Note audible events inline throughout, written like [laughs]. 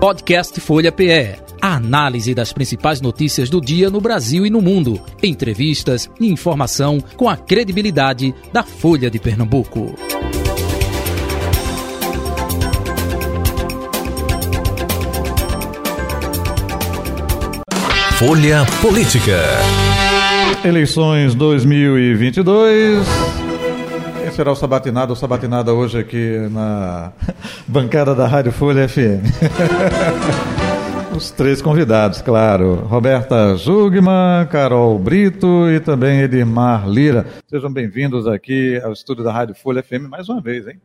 Podcast Folha PE. A análise das principais notícias do dia no Brasil e no mundo. Entrevistas e informação com a credibilidade da Folha de Pernambuco. Folha Política. Eleições 2022. Será o sabatinado ou sabatinada hoje aqui na bancada da Rádio Folha FM? [laughs] Os três convidados, claro. Roberta Jugman, Carol Brito e também Edmar Lira. Sejam bem-vindos aqui ao estúdio da Rádio Folha FM mais uma vez, hein?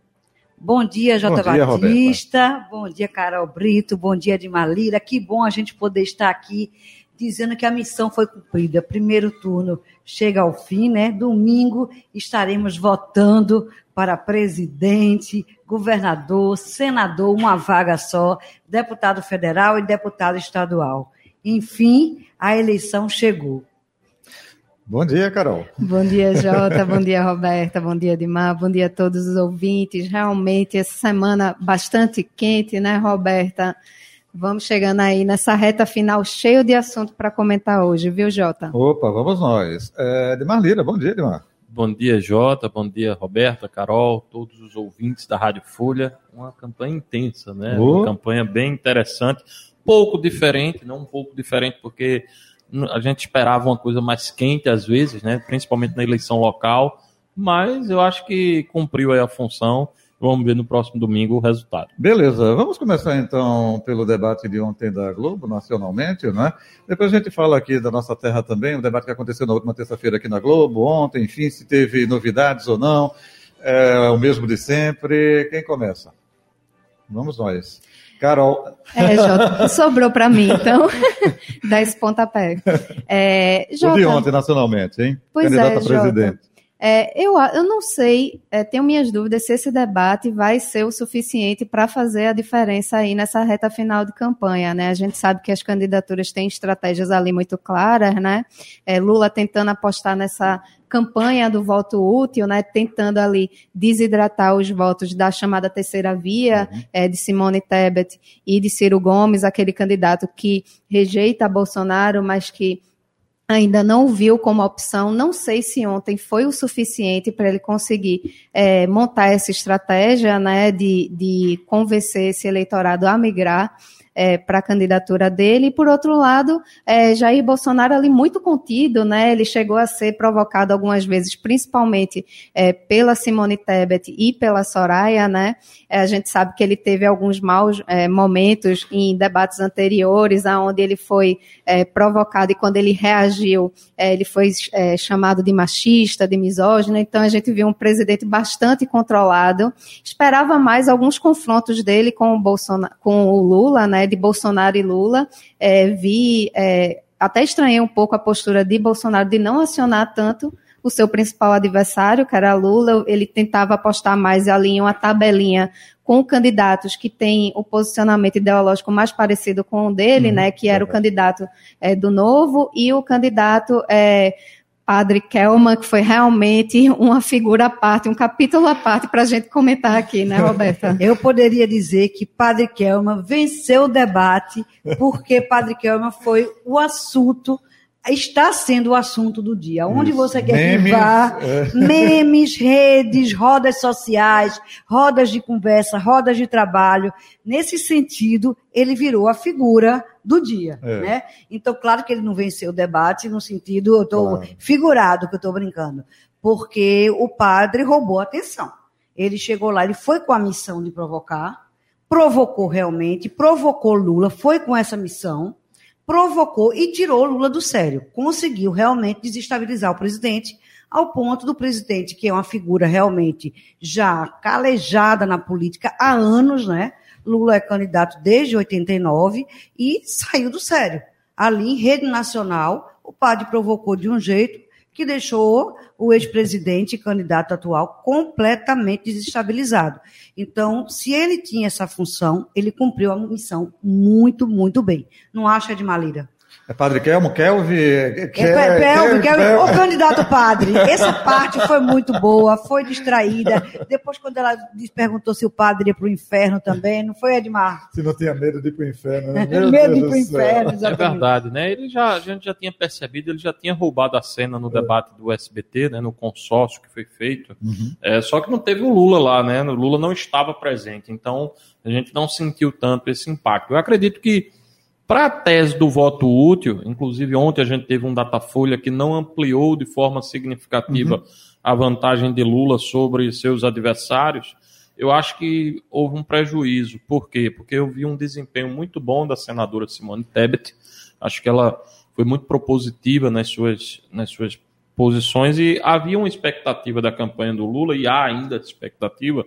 Bom dia, Jota bom dia, Batista. Roberta. Bom dia, Carol Brito. Bom dia, Edmar Lira. Que bom a gente poder estar aqui dizendo que a missão foi cumprida. Primeiro turno chega ao fim, né? Domingo estaremos votando para presidente, governador, senador, uma vaga só, deputado federal e deputado estadual. Enfim, a eleição chegou. Bom dia, Carol. Bom dia, [laughs] Jota. bom dia, Roberta. Bom dia, Dimar. Bom dia a todos os ouvintes. Realmente, essa semana bastante quente, né, Roberta? Vamos chegando aí nessa reta final cheio de assunto para comentar hoje, viu, Jota? Opa, vamos nós. É, Edmar Lira, bom dia, Edmar. Bom dia, Jota. Bom dia, Roberta, Carol, todos os ouvintes da Rádio Folha. Uma campanha intensa, né? Oh. Uma campanha bem interessante, pouco diferente, não um pouco diferente, porque a gente esperava uma coisa mais quente às vezes, né? Principalmente na eleição local, mas eu acho que cumpriu aí a função Vamos ver no próximo domingo o resultado. Beleza, vamos começar então pelo debate de ontem da Globo, nacionalmente, né? Depois a gente fala aqui da nossa terra também, o debate que aconteceu na última terça-feira aqui na Globo, ontem, enfim, se teve novidades ou não. É o mesmo de sempre. Quem começa? Vamos nós. Carol. É, Jota, sobrou para mim, então, [laughs] dá esse pontapé. [laughs] É, Jota, o de ontem, nacionalmente, hein? Pois Candidato é, a presidente. Jota. É, eu, eu não sei, é, tenho minhas dúvidas se esse debate vai ser o suficiente para fazer a diferença aí nessa reta final de campanha, né? A gente sabe que as candidaturas têm estratégias ali muito claras, né? É, Lula tentando apostar nessa campanha do voto útil, né, tentando ali desidratar os votos da chamada terceira via uhum. é, de Simone Tebet e de Ciro Gomes, aquele candidato que rejeita Bolsonaro, mas que ainda não viu como opção. Não sei se ontem foi o suficiente para ele conseguir é, montar essa estratégia né, de, de convencer esse eleitorado a migrar é, para a candidatura dele. E, por outro lado, é, Jair Bolsonaro ali muito contido, né? Ele chegou a ser provocado algumas vezes, principalmente é, pela Simone Tebet e pela Soraya, né? É, a gente sabe que ele teve alguns maus é, momentos em debates anteriores, aonde ele foi é, provocado e quando ele reagiu, ele foi chamado de machista, de misógino. Então, a gente viu um presidente bastante controlado. Esperava mais alguns confrontos dele com o Bolsonaro, com o Lula, né? De Bolsonaro e Lula. É, vi, é, até estranhei um pouco a postura de Bolsonaro de não acionar tanto o seu principal adversário, que era Lula. Ele tentava apostar mais ali em uma tabelinha com candidatos que têm o posicionamento ideológico mais parecido com o dele, hum, né, que era o candidato é, do Novo e o candidato é, Padre Kelman, que foi realmente uma figura à parte, um capítulo à parte para a gente comentar aqui, né, Roberta? Eu poderia dizer que Padre Kelman venceu o debate, porque Padre Kelman foi o assunto está sendo o assunto do dia. Onde Isso. você quer memes, que vá, é. memes, redes, rodas sociais, rodas de conversa, rodas de trabalho. Nesse sentido, ele virou a figura do dia, é. né? Então, claro que ele não venceu o debate no sentido, eu estou claro. figurado que eu estou brincando, porque o padre roubou a atenção. Ele chegou lá, ele foi com a missão de provocar, provocou realmente, provocou Lula, foi com essa missão, provocou e tirou Lula do sério. Conseguiu realmente desestabilizar o presidente, ao ponto do presidente, que é uma figura realmente já calejada na política há anos, né? Lula é candidato desde 89 e saiu do sério. Ali, em rede nacional, o padre provocou de um jeito que deixou o ex-presidente, candidato atual, completamente desestabilizado. Então, se ele tinha essa função, ele cumpriu a missão muito, muito bem. Não acha, de Malira? É Padre Kelmo, Kelvi? É, Kelvi, Kelvi, o candidato padre. Essa parte foi muito boa, foi distraída. Depois, quando ela perguntou se o padre ia para o inferno também, não foi, Edmar? Se não tinha medo de ir para o inferno. Né? [laughs] medo Deus de ir para o inferno, exatamente. É verdade, né? Ele já, a gente já tinha percebido, ele já tinha roubado a cena no é. debate do SBT, né? No consórcio que foi feito. Uhum. É, só que não teve o Lula lá, né? O Lula não estava presente. Então, a gente não sentiu tanto esse impacto. Eu acredito que para a tese do voto útil, inclusive ontem a gente teve um Datafolha que não ampliou de forma significativa uhum. a vantagem de Lula sobre seus adversários, eu acho que houve um prejuízo. Por quê? Porque eu vi um desempenho muito bom da senadora Simone Tebet. Acho que ela foi muito propositiva nas suas, nas suas posições e havia uma expectativa da campanha do Lula, e há ainda expectativa,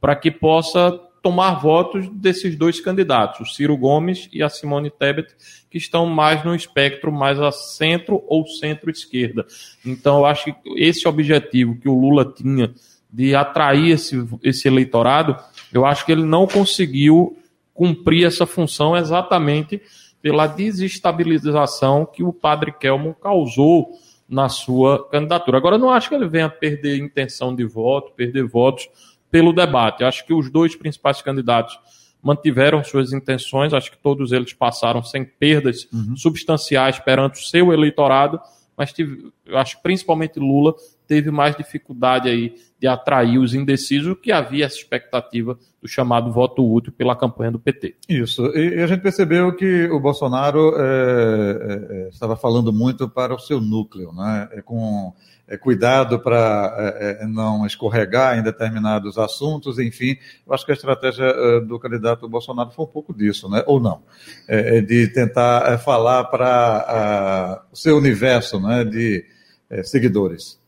para que possa tomar votos desses dois candidatos, o Ciro Gomes e a Simone Tebet, que estão mais no espectro mais a centro ou centro-esquerda. Então, eu acho que esse objetivo que o Lula tinha de atrair esse, esse eleitorado, eu acho que ele não conseguiu cumprir essa função exatamente pela desestabilização que o padre Kelmo causou na sua candidatura. Agora, eu não acho que ele venha perder intenção de voto, perder votos pelo debate. Acho que os dois principais candidatos mantiveram suas intenções, acho que todos eles passaram sem perdas uhum. substanciais perante o seu eleitorado, mas tive, eu acho que principalmente Lula teve mais dificuldade aí de atrair os indecisos, que havia essa expectativa do chamado voto útil pela campanha do PT. Isso, e, a gente percebeu que o Bolsonaro é, é, estava falando muito para o seu núcleo, né? É com é, cuidado para é, é, não escorregar em determinados assuntos, enfim. Eu acho que a estratégia é, do candidato Bolsonaro foi um pouco disso, né? ou não, é, é de tentar falar para o seu universo né, de seguidores.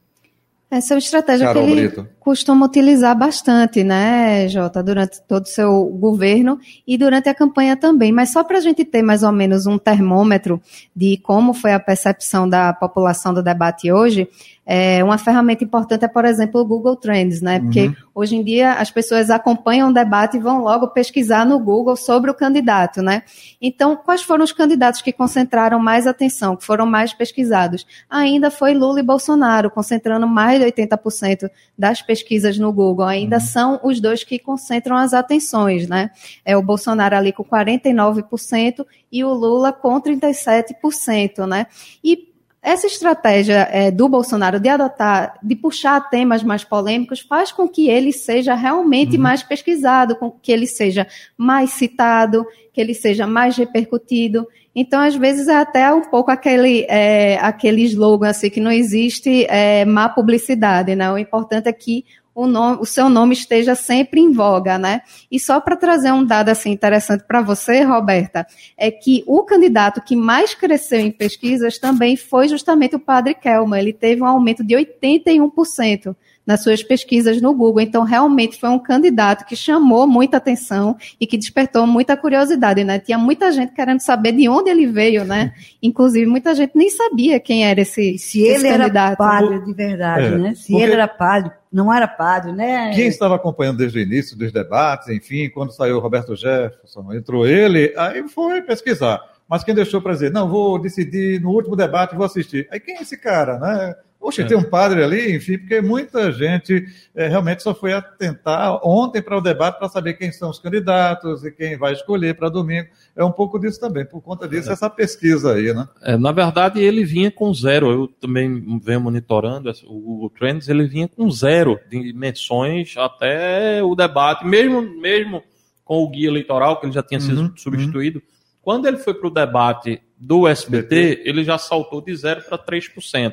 Essa é uma estratégia Carol que ele Brito. costuma utilizar bastante, né, Jota, durante todo o seu governo e durante a campanha também. Mas só para a gente ter mais ou menos um termômetro de como foi a percepção da população do debate hoje, é, uma ferramenta importante é, por exemplo, o Google Trends, né? Porque uhum. hoje em dia as pessoas acompanham o debate e vão logo pesquisar no Google sobre o candidato, né? Então, quais foram os candidatos que concentraram mais atenção, que foram mais pesquisados? Ainda foi Lula e Bolsonaro, concentrando mais de 80% das pesquisas no Google. Ainda uhum. são os dois que concentram as atenções, né? É o Bolsonaro ali com 49% e o Lula com 37%, né? E essa estratégia é, do Bolsonaro de adotar, de puxar temas mais polêmicos, faz com que ele seja realmente uhum. mais pesquisado, com que ele seja mais citado, que ele seja mais repercutido. Então, às vezes, é até um pouco aquele, é, aquele slogan assim, que não existe é, má publicidade, né? O importante é que o, nome, o seu nome esteja sempre em voga, né? E só para trazer um dado assim interessante para você, Roberta, é que o candidato que mais cresceu em pesquisas também foi justamente o Padre Kelman. Ele teve um aumento de 81% nas suas pesquisas no Google. Então, realmente foi um candidato que chamou muita atenção e que despertou muita curiosidade, né? Tinha muita gente querendo saber de onde ele veio, né? [laughs] Inclusive, muita gente nem sabia quem era esse, Se esse ele candidato. era padre de verdade, é, né? Se ele era padre, não era padre, né? Quem estava acompanhando desde o início dos debates, enfim, quando saiu o Roberto Jefferson, entrou ele, aí foi pesquisar. Mas quem deixou para dizer, não, vou decidir no último debate, vou assistir. Aí quem é esse cara, né? Poxa, é. tem um padre ali, enfim, porque muita gente é, realmente só foi atentar ontem para o debate para saber quem são os candidatos e quem vai escolher para domingo. É um pouco disso também, por conta disso, é. essa pesquisa aí, né? É, na verdade, ele vinha com zero. Eu também venho monitorando o Google Trends, ele vinha com zero de menções até o debate, mesmo, mesmo com o guia eleitoral, que ele já tinha uhum, sido substituído. Uhum. Quando ele foi para o debate do SBT, ele já saltou de 0 para 3%.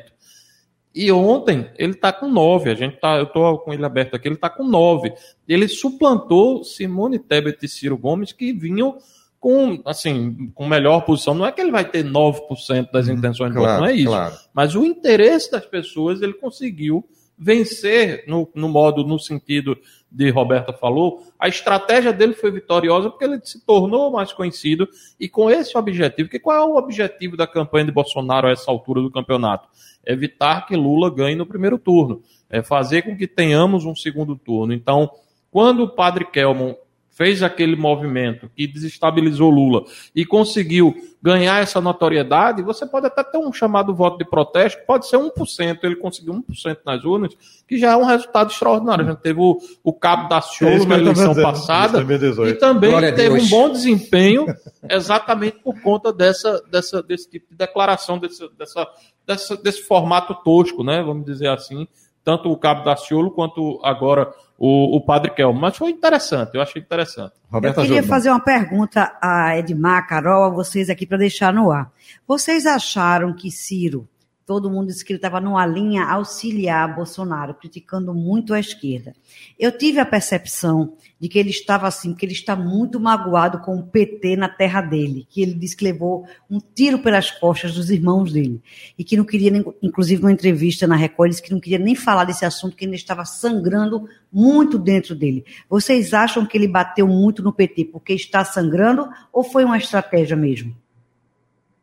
E ontem ele está com 9. A gente tá, eu estou com ele aberto aqui, ele está com 9. Ele suplantou Simone Tebet e Ciro Gomes, que vinham com, assim, com melhor posição. Não é que ele vai ter 9% das uhum, intenções de voto, não é isso. Claro. Mas o interesse das pessoas ele conseguiu vencer no, no modo, no sentido de Roberta falou, a estratégia dele foi vitoriosa porque ele se tornou mais conhecido e com esse objetivo, que qual é o objetivo da campanha de Bolsonaro a essa altura do campeonato? evitar que Lula ganhe no primeiro turno, é fazer com que tenhamos um segundo turno. Então, quando o padre Kelmon fez aquele movimento que desestabilizou Lula e conseguiu ganhar essa notoriedade, você pode até ter um chamado voto de protesto, pode ser 1%, ele conseguiu 1% nas urnas, que já é um resultado extraordinário. A gente teve o, o Cabo da Ciolo é na eleição passada e também Glória teve um bom desempenho exatamente por conta dessa, dessa, desse tipo de declaração, desse, dessa, dessa, desse formato tosco, né? vamos dizer assim, tanto o Cabo da Ciolo quanto agora o, o Padre Kelmo. Mas foi interessante, eu achei interessante. Roberta eu queria fazer uma pergunta a Edmar, Carol, a vocês aqui para deixar no ar. Vocês acharam que Ciro todo mundo disse que ele estava numa linha auxiliar Bolsonaro, criticando muito a esquerda. Eu tive a percepção de que ele estava assim, que ele está muito magoado com o PT na terra dele, que ele disse que levou um tiro pelas costas dos irmãos dele e que não queria, inclusive numa entrevista na Record, disse que não queria nem falar desse assunto, que ainda estava sangrando muito dentro dele. Vocês acham que ele bateu muito no PT porque está sangrando ou foi uma estratégia mesmo?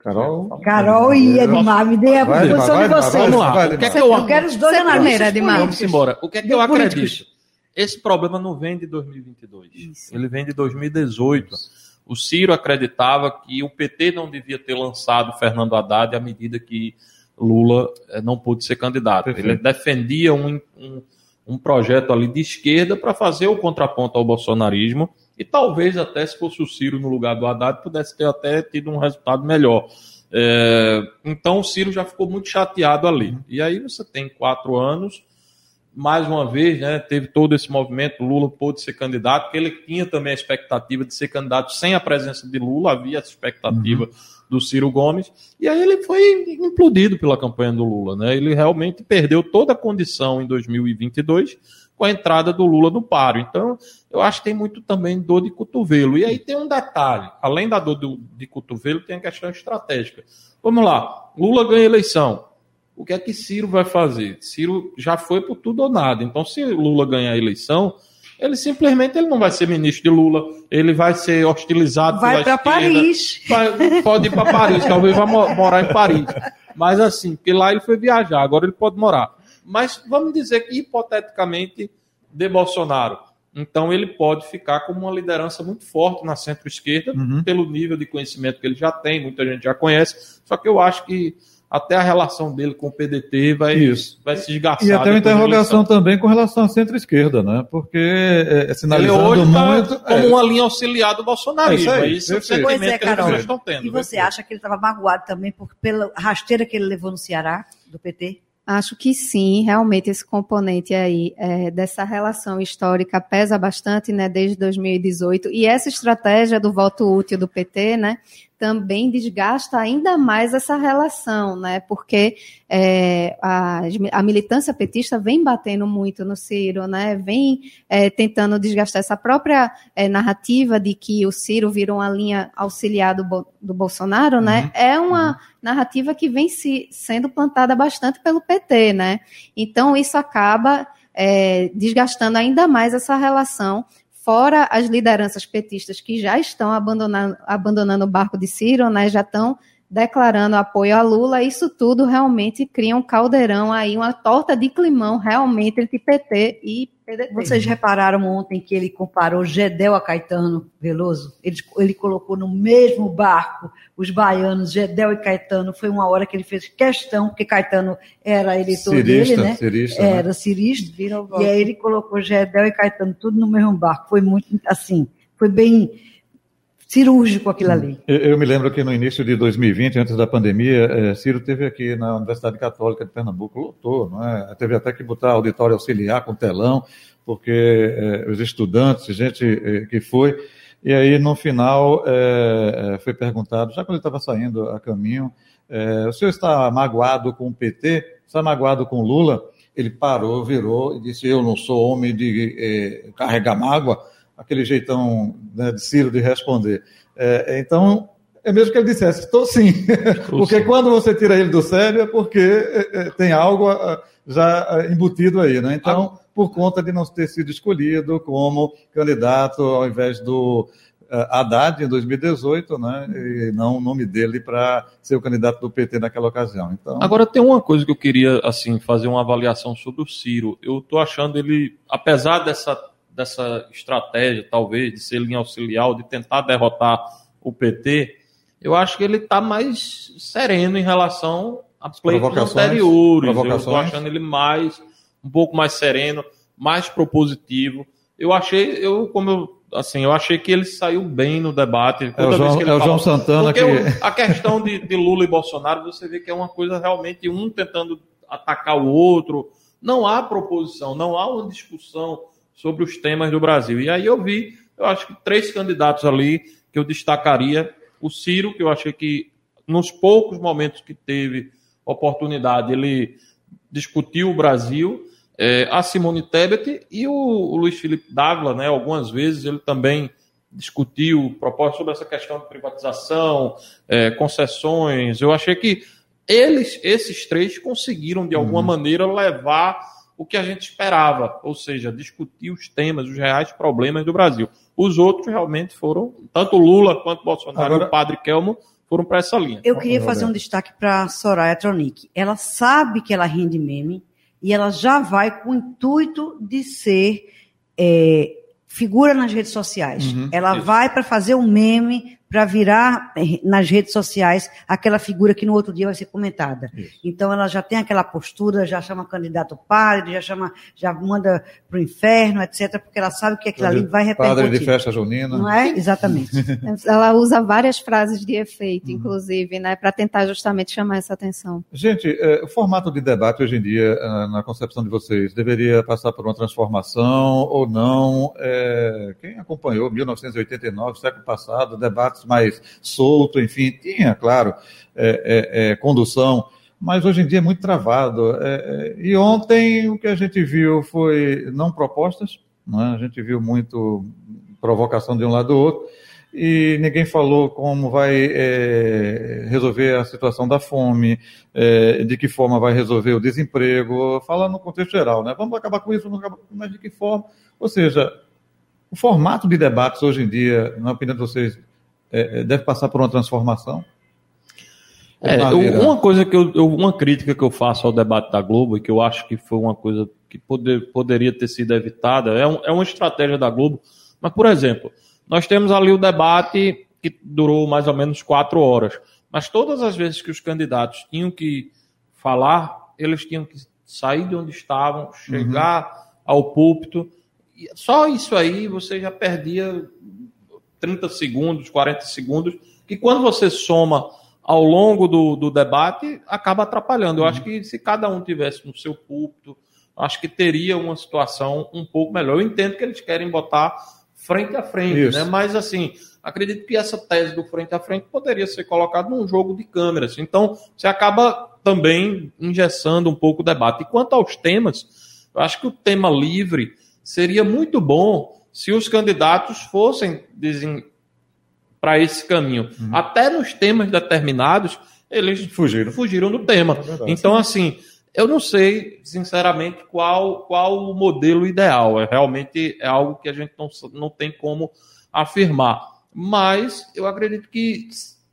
Carol. Carol e Edmar, me dê a posição de vocês. Vamos lá. O que é que eu, eu quero os dois analistas Edmar. Vamos embora. O que é que eu acredito? Esse problema não vem de 2022. Isso. Ele vem de 2018. O Ciro acreditava que o PT não devia ter lançado Fernando Haddad à medida que Lula eh, não pôde ser candidato. Perfeito. Ele defendia um, um, um projeto ali de esquerda para fazer o contraponto ao bolsonarismo e talvez até se fosse o Ciro no lugar do Haddad, pudesse ter até tido um resultado melhor. É, então o Ciro já ficou muito chateado ali. E aí você tem quatro anos, mais uma vez, né, teve todo esse movimento, Lula pôde ser candidato, porque ele tinha também a expectativa de ser candidato sem a presença de Lula, havia essa expectativa uhum. do Ciro Gomes, e aí ele foi implodido pela campanha do Lula. Né? Ele realmente perdeu toda a condição em 2022 com a entrada do Lula no páreo. Então, eu acho que tem muito também dor de cotovelo. E aí tem um detalhe: além da dor de cotovelo, tem a questão estratégica. Vamos lá, Lula ganha eleição. O que é que Ciro vai fazer? Ciro já foi por tudo ou nada. Então, se Lula ganhar a eleição, ele simplesmente ele não vai ser ministro de Lula, ele vai ser hostilizado vai pela. Paris. Vai, pode ir para Paris, talvez vá morar em Paris. Mas assim, porque lá ele foi viajar, agora ele pode morar mas vamos dizer que hipoteticamente de Bolsonaro. Então ele pode ficar como uma liderança muito forte na centro-esquerda, uhum. pelo nível de conhecimento que ele já tem, muita gente já conhece. Só que eu acho que até a relação dele com o PDT vai, Isso. vai se esgarçar. E até uma interrogação também com relação à centro-esquerda, né? Porque é, é sinalizando ele hoje tá muito... como é. uma linha auxiliar do bolsonarismo. É isso, aí, isso é o pois é, que estão tendo. E você acha que ele estava magoado também por, pela rasteira que ele levou no Ceará, do PT? Acho que sim, realmente esse componente aí é, dessa relação histórica pesa bastante, né, desde 2018. E essa estratégia do voto útil do PT, né, também desgasta ainda mais essa relação, né? Porque é, a, a, militância petista vem batendo muito no Ciro, né? Vem é, tentando desgastar essa própria é, narrativa de que o Ciro virou uma linha auxiliar do, do Bolsonaro, né? uhum. É uma uhum. narrativa que vem se, sendo plantada bastante pelo PT, né? Então isso acaba é, desgastando ainda mais essa relação fora as lideranças petistas que já estão abandonando, abandonando o barco de Ciro, né, já estão declarando apoio a Lula, isso tudo realmente cria um caldeirão aí, uma torta de climão realmente entre PT e PDT. Vocês repararam ontem que ele comparou Gedel a Caetano Veloso? Ele, ele colocou no mesmo barco os baianos, Gedel e Caetano. Foi uma hora que ele fez questão, porque Caetano era eleitor cirista, dele, né? Cirista, né? era né? cirista. E aí ele colocou Gedel e Caetano tudo no mesmo barco. Foi muito assim, foi bem cirúrgico aquilo ali. Eu, eu, me lembro que no início de 2020, antes da pandemia, é, Ciro teve aqui na Universidade Católica de Pernambuco, lotou, não é? Teve até que botar auditório auxiliar com telão, porque é, os estudantes, gente é, que foi, e aí no final foi perguntado, já quando ele estava saindo a caminho, o senhor está magoado com o PT? Está magoado com Lula? Ele parou, virou e disse, eu não sou homem de carregar mágoa, aquele jeitão né, de Ciro de responder. É, então, é mesmo que ele dissesse, estou sim. [laughs] porque quando você tira ele do sério é porque é, é, tem algo ah, já ah, embutido aí, né? Então, por conta de não ter sido escolhido como candidato ao invés do ah, Haddad em 2018, né? E não o nome dele para ser o candidato do PT naquela ocasião. Então... Agora tem uma coisa que eu queria assim fazer uma avaliação sobre o Ciro. Eu estou achando ele, apesar dessa dessa estratégia, talvez, de ser linha auxiliar, de tentar derrotar o PT, eu acho que ele está mais sereno em relação a pleitos anteriores. Eu estou achando ele mais, um pouco mais sereno, mais propositivo. Eu achei, eu, como eu assim, eu achei que ele saiu bem no debate. É o João, é o João Santana que... a questão de, de, Lula e Bolsonaro, você vê que é uma coisa realmente um tentando atacar o outro. Não há proposição, não há uma discussão sobre os temas do Brasil. E aí eu vi, eu acho que três candidatos ali que eu destacaria. O Ciro, que eu achei que nos poucos momentos que teve oportunidade, ele discutiu o Brasil é, a Simone Tebet e o, o, Luiz Felipe Dávila, né, algumas vezes ele também discutiu propostas sobre essa questão de privatização, é, concessões. Eu achei que eles, esses três, conseguiram de alguma uhum. maneira levar o que a gente esperava, ou seja, discutir os temas, os reais problemas do Brasil. Os outros realmente foram, tanto Lula quanto Bolsonaro Agora... e o Padre Kelmo, foram para essa linha. Eu queria fazer um destaque para Soraya Tronic. Ela sabe que ela rende meme, e ela já vai com o intuito de ser é, figura nas redes sociais. Uhum, ela isso. vai para fazer um meme para virar eh, nas redes sociais aquela figura que no outro dia vai ser comentada. Isso. Então ela já tem aquela postura, já chama candidato padre, já chama, já manda para o inferno, etc., porque ela sabe que aquilo ali vai repercutir. Padre de festa junina. Não é? Exatamente. [laughs] ela usa várias frases de efeito, uhum. inclusive, né, para tentar justamente chamar essa atenção. Gente, é, o formato de debate hoje em dia, é, na concepção de vocês, deveria passar por uma transformação ou não? Quem acompanhou 1989, século passado, mais solto, enfim, tinha, claro, é, é, é, condução, mas hoje em dia é muito travado. É, é, e ontem o que a gente viu foi não propostas, não é? a gente viu muito provocação de um lado do outro, e ninguém falou como vai é, resolver a situação da fome, é, de que forma vai resolver o desemprego, falando no contexto geral, né? Vamos acabar com isso, acabar mas de que forma? Ou seja, o formato de debates hoje em dia, na opinião de vocês, é, é, deve passar por uma transformação? É, uma coisa que eu, uma crítica que eu faço ao debate da Globo e que eu acho que foi uma coisa que poder, poderia ter sido evitada é, um, é uma estratégia da Globo. Mas, por exemplo, nós temos ali o debate que durou mais ou menos quatro horas. Mas todas as vezes que os candidatos tinham que falar, eles tinham que sair de onde estavam, chegar uhum. ao púlpito. Só isso aí você já perdia 30 segundos, 40 segundos, que quando você soma ao longo do, do debate, acaba atrapalhando. Eu uhum. acho que se cada um tivesse no seu púlpito, acho que teria uma situação um pouco melhor. Eu entendo que eles querem botar frente a frente, né? mas assim, acredito que essa tese do frente a frente poderia ser colocada num jogo de câmeras. Então, você acaba também engessando um pouco o debate. E quanto aos temas, eu acho que o tema livre seria muito bom se os candidatos fossem para esse caminho. Uhum. Até nos temas determinados, eles fugiram, fugiram do tema. É então, assim, eu não sei, sinceramente, qual, qual o modelo ideal. É, realmente é algo que a gente não, não tem como afirmar. Mas eu acredito que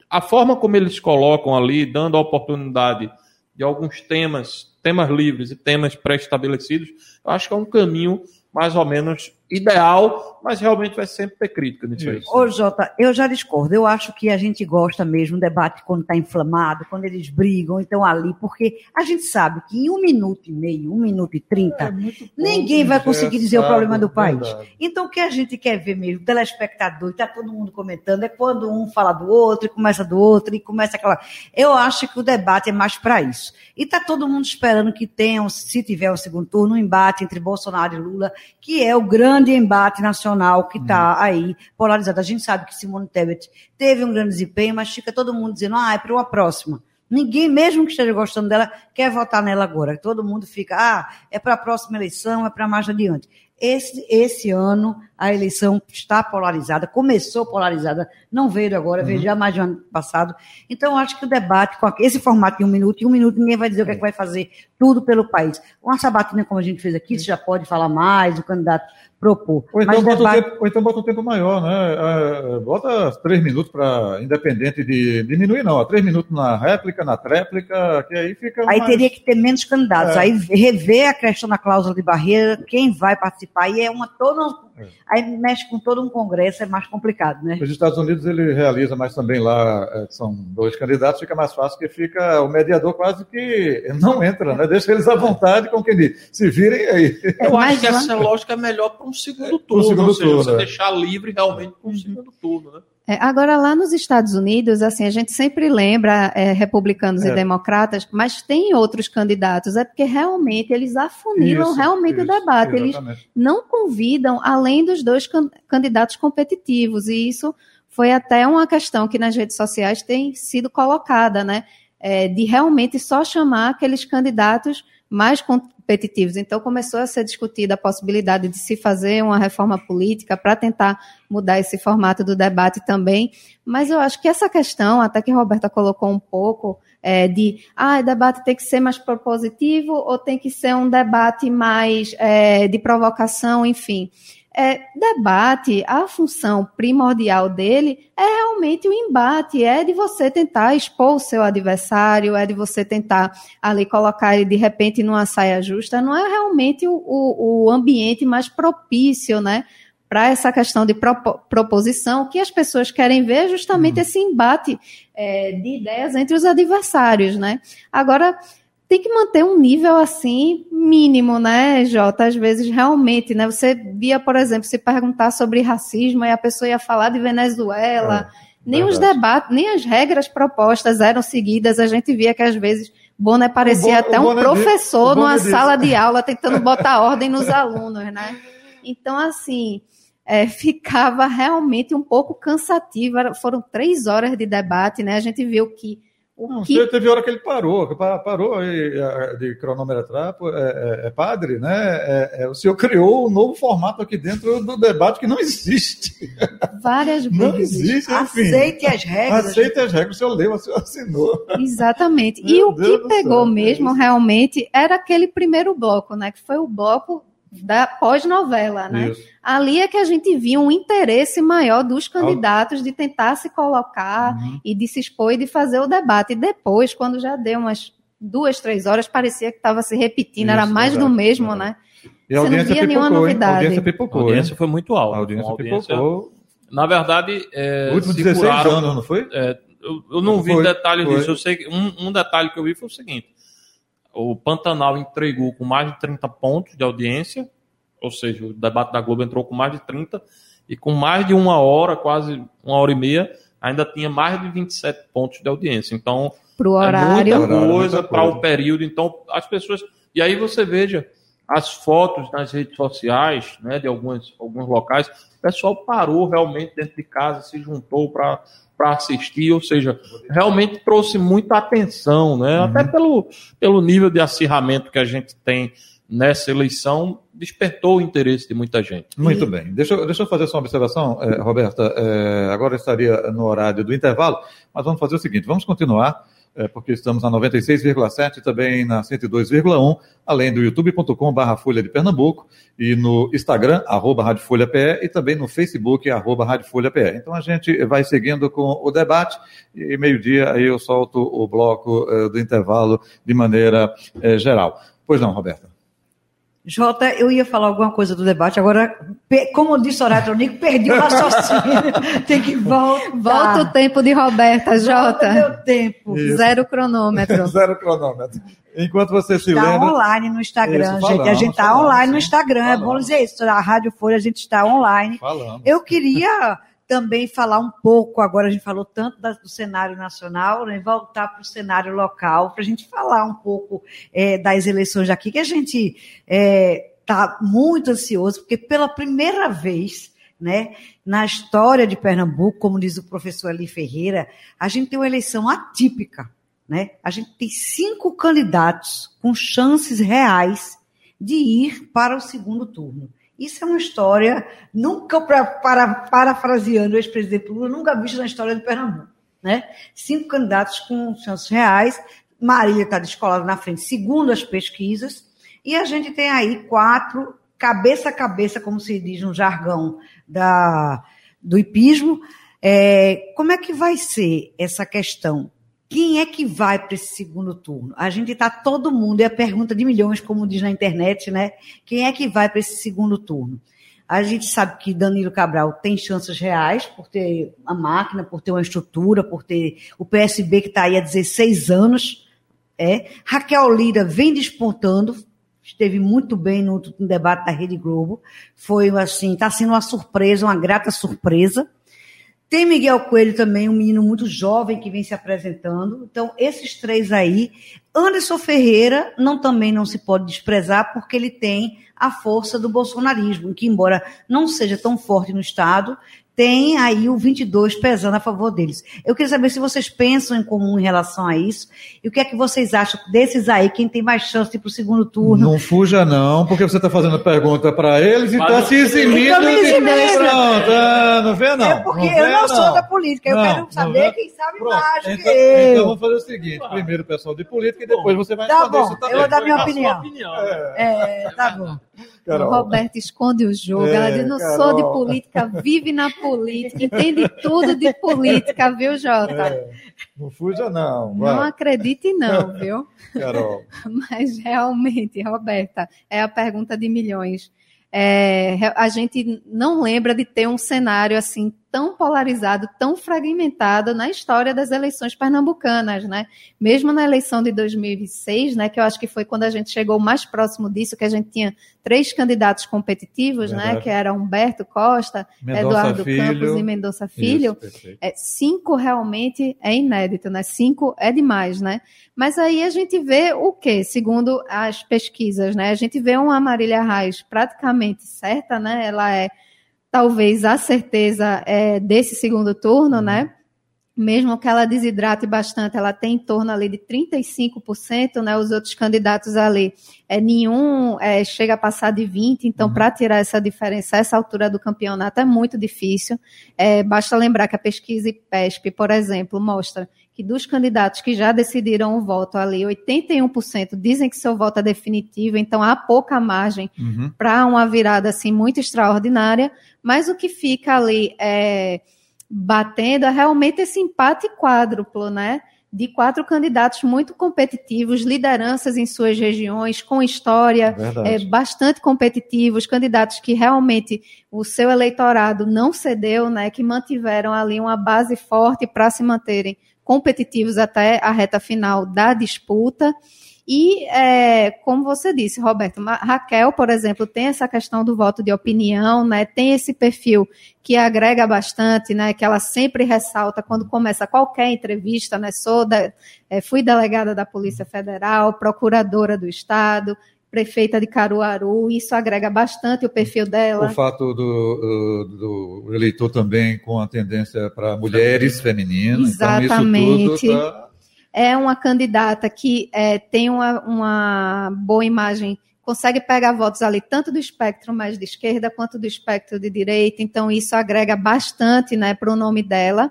a forma como eles colocam ali, dando a oportunidade de alguns temas, temas livres e temas pré-estabelecidos, eu acho que é um caminho mais ou menos ideal, mas realmente vai sempre ter crítica nisso aí. Ô, Jota, eu já discordo. Eu acho que a gente gosta mesmo do debate quando está inflamado, quando eles brigam, então ali, porque a gente sabe que em um minuto e meio, um minuto e trinta, é ninguém vai conseguir dizer o problema do país. Verdade. Então, o que a gente quer ver mesmo, telespectador, está todo mundo comentando, é quando um fala do outro, e começa do outro, e começa aquela. Eu acho que o debate é mais para isso. E está todo mundo esperando que tenha, se tiver um segundo turno, um embate entre Bolsonaro e Lula, que é o grande embate nacional que está uhum. aí polarizado. A gente sabe que Simone Tebet teve um grande desempenho, mas fica todo mundo dizendo, ah, é para uma próxima. Ninguém, mesmo que esteja gostando dela, quer votar nela agora. Todo mundo fica, ah, é para a próxima eleição, é para mais adiante. Esse, esse ano a eleição está polarizada, começou polarizada, não veio agora, uhum. veio já mais de um ano passado. Então, acho que o debate, com esse formato de um minuto, em um minuto ninguém vai dizer o que, é que vai fazer tudo pelo país. Uma sabatina como a gente fez aqui, você já pode falar mais, o candidato propor. Ou então, bota, debate... o tempo, ou então bota o tempo maior, né? É, bota três minutos para, independente de diminuir, não, três minutos na réplica, na tréplica, que aí fica. Aí mais... teria que ter menos candidatos, é. aí rever a questão da cláusula de barreira, quem vai participar, e é uma toda É. Aí mexe com todo um congresso, é mais complicado, né? Os Estados Unidos ele realiza, mas também lá é, são dois candidatos, fica mais fácil, que fica o mediador quase que não entra, né? Deixa eles à vontade com quem se virem aí. Eu acho que essa lógica é melhor para um segundo turno, segundo ou seja, turno, você é. deixar livre realmente para um uhum. segundo turno, né? É, agora, lá nos Estados Unidos, assim, a gente sempre lembra é, republicanos é. e democratas, mas tem outros candidatos, é porque realmente eles afunilam isso, realmente isso, o debate. Exatamente. Eles não convidam além dos dois can candidatos competitivos, e isso foi até uma questão que nas redes sociais tem sido colocada, né? É, de realmente só chamar aqueles candidatos mais competitivos. Então, começou a ser discutida a possibilidade de se fazer uma reforma política para tentar mudar esse formato do debate também. Mas eu acho que essa questão, até que a Roberta colocou um pouco, é, de ah, o debate tem que ser mais propositivo ou tem que ser um debate mais é, de provocação, enfim. É, debate, a função primordial dele é realmente o embate, é de você tentar expor o seu adversário, é de você tentar ali colocar ele de repente numa saia justa, não é realmente o, o, o ambiente mais propício, né? Para essa questão de proposição, o que as pessoas querem ver é justamente uhum. esse embate é, de ideias entre os adversários, né? Agora, tem que manter um nível assim mínimo, né, Jota? Às vezes realmente, né? Você via, por exemplo, se perguntar sobre racismo e a pessoa ia falar de Venezuela, é, nem verdade. os debates, nem as regras propostas eram seguidas. A gente via que às vezes Bonner parecia até um professor numa sala de aula tentando botar ordem nos alunos, né? Então, assim, é, ficava realmente um pouco cansativa. Foram três horas de debate, né? A gente viu que não, que... Teve hora que ele parou, parou de cronometrar, é, é, é padre, né? É, é, o senhor criou um novo formato aqui dentro do debate que não existe. Várias vezes. Não existe, enfim. Aceite as regras. Aceite as regras, o senhor leu, o senhor assinou. Exatamente. e o Deus que pegou céu, mesmo, realmente, era aquele primeiro bloco, né? Que foi o bloco da pós-novela, né? Isso. Ali é que a gente viu um interesse maior dos candidatos de tentar se colocar uhum. e de se expor e de fazer o debate. E depois, quando já deu umas duas, três horas, parecia que estava se repetindo, Isso, era mais verdade, do mesmo, verdade. né? E a Você não via nenhuma novidade. A audiência pipocou. A audiência foi muito alta. A audiência, audiência pipocou. Na verdade, é, o último 16 anos, não foi? É, eu, eu, não, não vi foi, detalhes foi. disso. Eu sei que um, um detalhe que eu vi foi o seguinte: o Pantanal entregou com mais de 30 pontos de audiência, ou seja, o debate da Globo entrou com mais de 30, e com mais de uma hora, quase uma hora e meia, ainda tinha mais de 27 pontos de audiência. Então, Pro horário. é muita coisa para o período. Então, as pessoas. E aí você veja as fotos nas redes sociais, né, de alguns, alguns locais, o pessoal parou realmente dentro de casa, se juntou para assistir, ou seja, realmente trouxe muita atenção, né? Uhum. Até pelo, pelo nível de acirramento que a gente tem nessa eleição, despertou o interesse de muita gente. Muito e... bem. Deixa, eu, deixa eu fazer só uma observação, é, Roberta. É, agora estaria no horário do intervalo, mas vamos fazer o seguinte: vamos continuar é, porque estamos na 96,7 e também na 102,1, além do youtube.com.br Folha de Pernambuco e no Instagram, arroba Rádio Folha PE, e também no Facebook, arroba Rádio Folha PE. Então a gente vai seguindo com o debate e meio-dia aí eu solto o bloco é, do intervalo de maneira é, geral. Pois não, Roberta. Jota, eu ia falar alguma coisa do debate, agora, como disse Horácio Tronico, perdi o raciocínio. [laughs] Tem que voltar. Volta o tempo de Roberta, Jota. Volta meu tempo. Isso. Zero cronômetro. [laughs] Zero cronômetro. Enquanto você se está lembra... online no Instagram, isso, gente. a gente está online no Instagram. Falamos. É bom dizer isso. A Rádio Folha, a gente está online. Falamos. Eu queria também falar um pouco, agora a gente falou tanto do cenário nacional, né, voltar para o cenário local, para a gente falar um pouco é, das eleições aqui, que a gente está é, tá muito ansioso, porque pela primeira vez né, na história de Pernambuco, como diz o professor Ali Ferreira, a gente tem uma eleição atípica. Né? A gente tem cinco candidatos com chances reais de ir para o segundo turno. Isso é uma história, nunca para, para, parafraseando o ex-presidente Lula, nunca visto na história de Pernambuco. Né? Cinco candidatos com chances reais, Maria está descolada na frente, segundo as pesquisas, e a gente tem aí quatro, cabeça a cabeça, como se diz no jargão da, do hipismo. É, como é que vai ser essa questão? Quem é que vai para esse segundo turno? A gente está todo mundo, é a pergunta de milhões, como diz na internet, né? Quem é que vai para esse segundo turno? A gente sabe que Danilo Cabral tem chances reais por ter a máquina, por ter uma estrutura, por ter o PSB que está aí há 16 anos. É. Raquel Lira vem despontando, esteve muito bem no, no debate da Rede Globo. Foi assim, está sendo uma surpresa, uma grata surpresa. Tem Miguel Coelho também, um menino muito jovem que vem se apresentando. Então, esses três aí. Anderson Ferreira não também não se pode desprezar, porque ele tem a força do bolsonarismo, que, embora não seja tão forte no Estado, tem aí o 22 pesando a favor deles. Eu queria saber se vocês pensam em comum em relação a isso e o que é que vocês acham desses aí, quem tem mais chance de ir para o segundo turno. Não fuja não, porque você está fazendo pergunta para eles e está se eximindo. Então, de... Pronto, ah, não vê não. É porque não eu não, sou da política, eu não, quero saber quem sabe Pronto. mais então, que eu. Então vamos fazer o seguinte, primeiro o pessoal de política e depois você vai tá bom, isso também. Eu vou dar minha opinião. opinião. É. é, tá bom. Carol. O Roberto esconde o jogo. É, ela diz: não Carol. sou de política, vive na política, [laughs] entende tudo de política, viu, Jota? É, não fuja, não. Vai. Não acredite, não, viu? [laughs] Carol. [laughs] Mas realmente, Roberta, é a pergunta de milhões. É, a gente não lembra de ter um cenário assim tão polarizado, tão fragmentado na história das eleições pernambucanas, né? Mesmo na eleição de 2006, né, que eu acho que foi quando a gente chegou mais próximo disso, que a gente tinha três candidatos competitivos, né, Verdade. né, que era Humberto Costa, Mendonça Eduardo Filho. Campos e Mendonça Filho. Isso, é, cinco realmente é inédito, né? Cinco é demais, né? Mas aí a gente vê o quê? Segundo as pesquisas, né? A gente vê uma Marília Reis praticamente certa, né? Ela é talvez a certeza é, desse segundo turno, uhum. né? Mesmo que ela desidrate bastante, ela tem em torno ali de 35%, né? Os outros candidatos ali, é, nenhum é, chega a passar de 20%, então uhum. para tirar essa diferença, essa altura do campeonato é muito difícil. É, basta lembrar que a pesquisa IPESP, por exemplo, mostra que dos candidatos que já decidiram o voto ali, 81% dizem que seu voto é definitivo, então há pouca margem uhum. para uma virada assim muito extraordinária, mas o que fica ali é, batendo é realmente esse empate quádruplo, né? De quatro candidatos muito competitivos, lideranças em suas regiões, com história, é, bastante competitivos, candidatos que realmente o seu eleitorado não cedeu, né? Que mantiveram ali uma base forte para se manterem competitivos até a reta final da disputa. E, é, como você disse, Roberto, Raquel, por exemplo, tem essa questão do voto de opinião, né? Tem esse perfil que agrega bastante, né? Que ela sempre ressalta quando começa qualquer entrevista, né? Sou da, é, fui delegada da Polícia Federal, procuradora do Estado, prefeita de Caruaru, isso agrega bastante o perfil dela. O fato do, do eleitor também com a tendência para mulheres femininas. Exatamente. Então tá... É uma candidata que é, tem uma, uma boa imagem consegue pegar votos ali tanto do espectro mais de esquerda quanto do espectro de direita, então isso agrega bastante né, para o nome dela.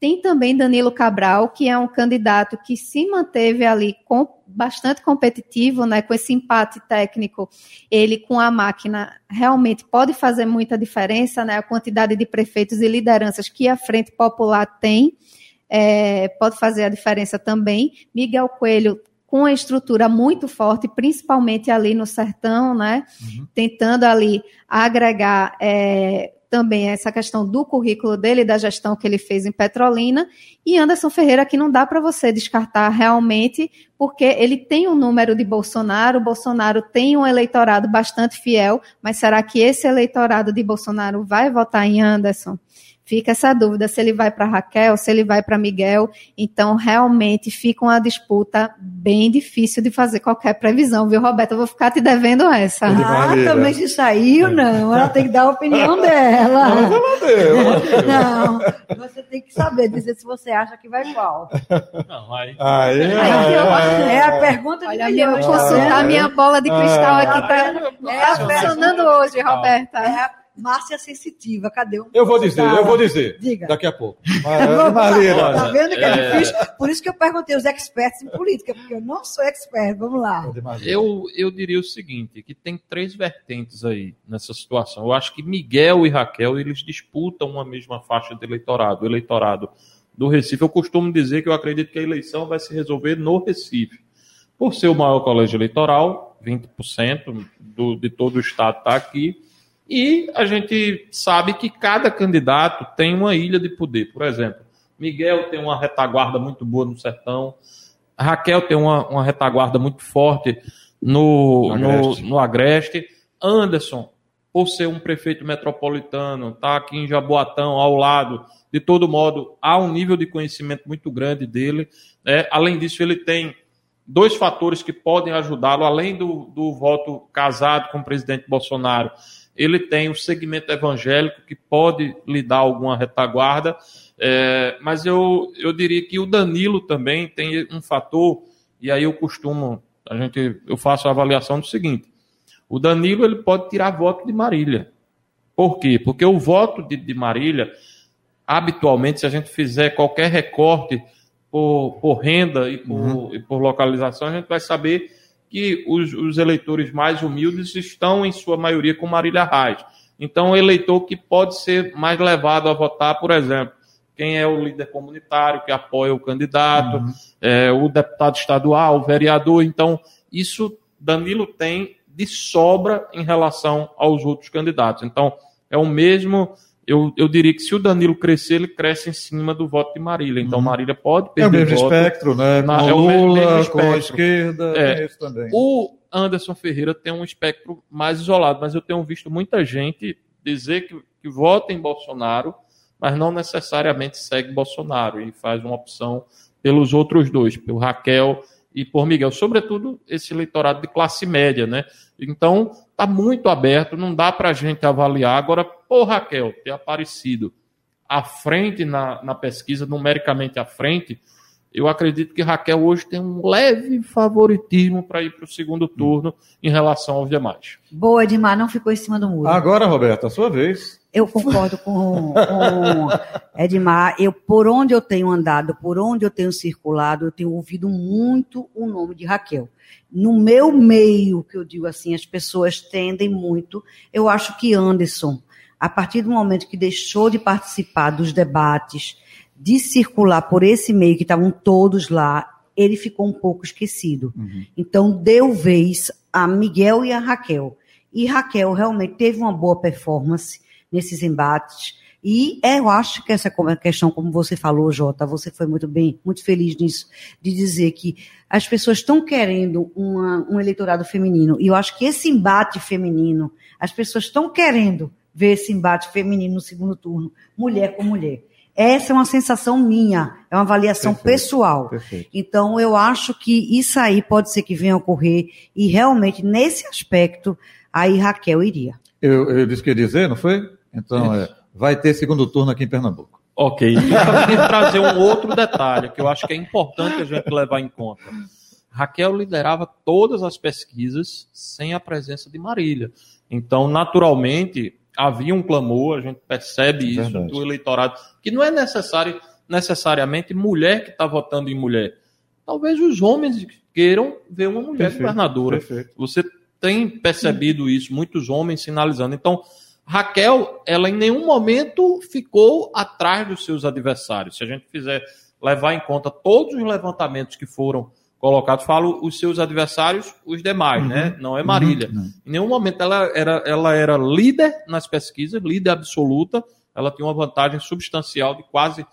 Tem também Danilo Cabral, que é um candidato que se manteve ali com, bastante competitivo, né, com esse empate técnico. Ele com a máquina realmente pode fazer muita diferença, né, a quantidade de prefeitos e lideranças que a Frente Popular tem é, pode fazer a diferença também. Miguel Coelho com a estrutura muito forte, principalmente ali no sertão, né, uhum. tentando ali agregar é, também essa questão do currículo dele, da gestão que ele fez em Petrolina, e Anderson Ferreira, que não dá para você descartar realmente, porque ele tem um número de Bolsonaro, Bolsonaro tem um eleitorado bastante fiel, mas será que esse eleitorado de Bolsonaro vai votar em Anderson? Fica essa dúvida se ele vai para Raquel, se ele vai para Miguel. Então, realmente fica uma disputa bem difícil de fazer qualquer previsão, viu, Roberto? Eu vou ficar te devendo essa. Ah, também se saiu, não. Ela tem que dar a opinião dela. Ela deu. Não, você tem que saber dizer se você acha que vai qual. Não, aí. aí, aí, aí é a pergunta de Olha, milhões. Vou consultar minha bola de cristal aqui. Pra... É, funcionando hoje, Roberta. É a Márcia Sensitiva, cadê o. Eu vou dizer, eu vou dizer. Diga. Daqui a pouco. [laughs] Marina. Tá vendo que é, é, difícil? Por isso que eu perguntei os experts em política, porque eu não sou expert. Vamos lá. Eu, eu diria o seguinte: que tem três vertentes aí nessa situação. Eu acho que Miguel e Raquel eles disputam uma mesma faixa de eleitorado. O eleitorado do Recife. Eu costumo dizer que eu acredito que a eleição vai se resolver no Recife. Por ser o maior colégio eleitoral, 20% do, de todo o estado está aqui E a gente sabe que cada candidato tem uma ilha de poder. Por exemplo, Miguel tem uma retaguarda muito boa no sertão, Raquel tem uma, uma retaguarda muito forte no, no, Agreste. no, no Agreste. Anderson, por ser um prefeito metropolitano, está aqui em Jaboatão, ao lado, de todo modo, há um nível de conhecimento muito grande dele. Né? Além disso, ele tem dois fatores que podem ajudá-lo, além do, do voto casado com o presidente Bolsonaro. Ele tem o segmento evangélico que pode lhe dar alguma retaguarda, é, mas eu, eu diria que o Danilo também tem um fator, e aí eu costumo, a gente, eu faço a avaliação do seguinte: o Danilo ele pode tirar voto de Marília. Por quê? Porque o voto de, de Marília habitualmente, se a gente fizer qualquer recorte por, por renda e por, uhum. e por, localização, a gente vai saber que os, os, eleitores mais humildes estão, em sua maioria, com Marília Reis. Então, o eleitor que pode ser mais levado a votar, por exemplo, quem é o líder comunitário que apoia o candidato, uhum. é, o deputado estadual, o vereador. Então, isso Danilo tem de sobra em relação aos outros candidatos. Então, é o mesmo eu, eu diria que se o Danilo crescer, ele cresce em cima do voto de Marília. Então, uhum. Marília pode perder. É o mesmo voto, espectro, né? Com é o Lula, mesmo com a esquerda, é, isso também. O Anderson Ferreira tem um espectro mais isolado, mas eu tenho visto muita gente dizer que, que vota em Bolsonaro, mas não necessariamente segue Bolsonaro e faz uma opção pelos outros dois, pelo Raquel e por Miguel, sobretudo esse eleitorado de classe média, né? Então, está muito aberto, não dá para a gente avaliar. Agora, por Raquel ter aparecido à frente na, na pesquisa, numericamente à frente, eu acredito que Raquel hoje tem um leve favoritismo para ir para o segundo turno em relação aos demais. Boa, Edmar, não ficou em cima do muro. Agora, Roberto, a sua vez. Eu concordo com, com Edmar. Eu, por onde eu tenho andado, por onde eu tenho circulado, eu tenho ouvido muito o nome de Raquel. No meu meio, que eu digo assim, as pessoas tendem muito. Eu acho que Anderson, a partir do momento que deixou de participar dos debates, de circular por esse meio que estavam todos lá, ele ficou um pouco esquecido. Uhum. Então, deu vez a Miguel e a Raquel. E Raquel realmente teve uma boa performance nesses embates. E eu acho que essa questão, como você falou, Jota, você foi muito bem, muito feliz nisso, de dizer que as pessoas estão querendo uma, um eleitorado feminino. E eu acho que esse embate feminino, as pessoas estão querendo ver esse embate feminino no segundo turno, mulher com mulher. Essa é uma sensação minha, é uma avaliação Perfeito. pessoal. Perfeito. Então, eu acho que isso aí pode ser que venha a ocorrer, e realmente, nesse aspecto, aí Raquel iria. Eu, eu disse que ia dizer, não foi? Então, é, vai ter segundo turno aqui em Pernambuco. Ok. Eu queria trazer um outro detalhe que eu acho que é importante a gente levar em conta. Raquel liderava todas as pesquisas sem a presença de Marília. Então, naturalmente, havia um clamor, a gente percebe isso Verdade. do eleitorado, que não é necessário, necessariamente mulher que está votando em mulher. Talvez os homens queiram ver uma mulher perfeito, governadora. Perfeito. Você tem percebido isso, muitos homens sinalizando. Então, Raquel, ela em nenhum momento ficou atrás dos seus adversários. Se a gente fizer levar em conta todos os levantamentos que foram colocados, falo os seus adversários, os demais, né? uhum. né? Não é Marília. Uhum. Em nenhum momento ela era, ela era líder nas pesquisas, líder absoluta. Ela tinha uma vantagem substancial de quase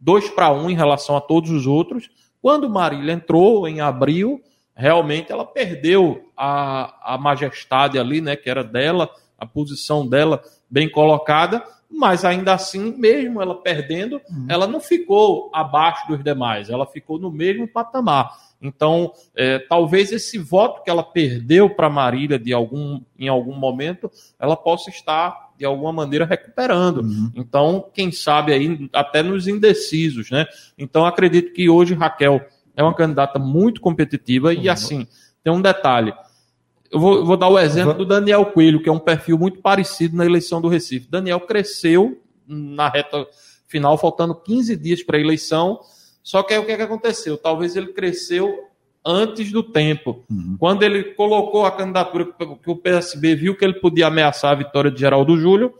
2 para 1 um em relação a todos os outros. Quando Marília entrou em abril, realmente ela perdeu a, a majestade ali, né? Que era dela, a posição dela bem colocada mas ainda assim, mesmo ela perdendo, uhum. ela não ficou abaixo dos demais, ela ficou no mesmo patamar. Então, é, talvez esse voto que ela perdeu para Marília de algum, em algum momento, ela possa estar de alguma maneira recuperando. Uhum. Então, quem sabe aí até nos indecisos, né? Então, acredito que hoje Raquel é uma candidata muito competitiva uhum. e assim tem um detalhe. Eu vou, eu vou, dar o exemplo do Daniel Coelho, que é um perfil muito parecido na eleição do Recife. Daniel cresceu na reta final, faltando 15 dias para a eleição só que aí o que, é que aconteceu? Talvez ele cresceu antes do tempo. Uhum. Quando ele colocou a candidatura que o PSB viu que ele podia ameaçar a vitória de Geraldo Júlio,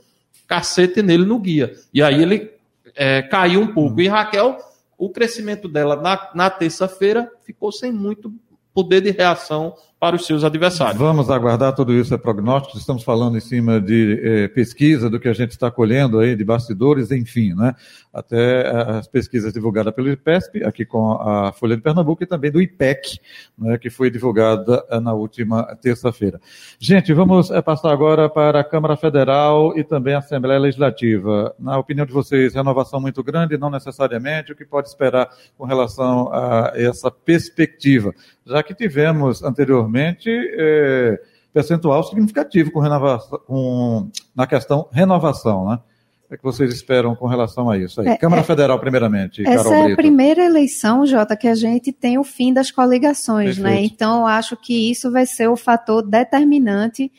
cacete nele no guia. E aí ele é, caiu um pouco. Uhum. E Raquel, o crescimento dela na, na terça-feira ficou sem muito poder de reação para os seus adversários. Vamos aguardar tudo isso, é prognóstico, estamos falando em cima de eh, pesquisa, do que a gente está colhendo aí, de bastidores, enfim, né? Até as pesquisas divulgadas pelo IPESP, aqui com a Folha de Pernambuco, e também do IPEC, né, que foi divulgada eh, na última terça-feira. Gente, vamos eh, passar agora para a Câmara Federal e também a Assembleia Legislativa. Na opinião de vocês, renovação muito grande, não necessariamente, o que pode esperar com relação a essa perspectiva? Já que tivemos anteriormente é, percentual significativo com renovação, com, na questão renovação, né? O que, é vocês esperam com relação a isso? Aí, é, Câmara é, Federal, primeiramente. Essa Carol é Brito. a primeira eleição, Jota, que a gente tem o fim das coligações, né? Perfeito. né? Então, acho que isso vai ser o fator determinante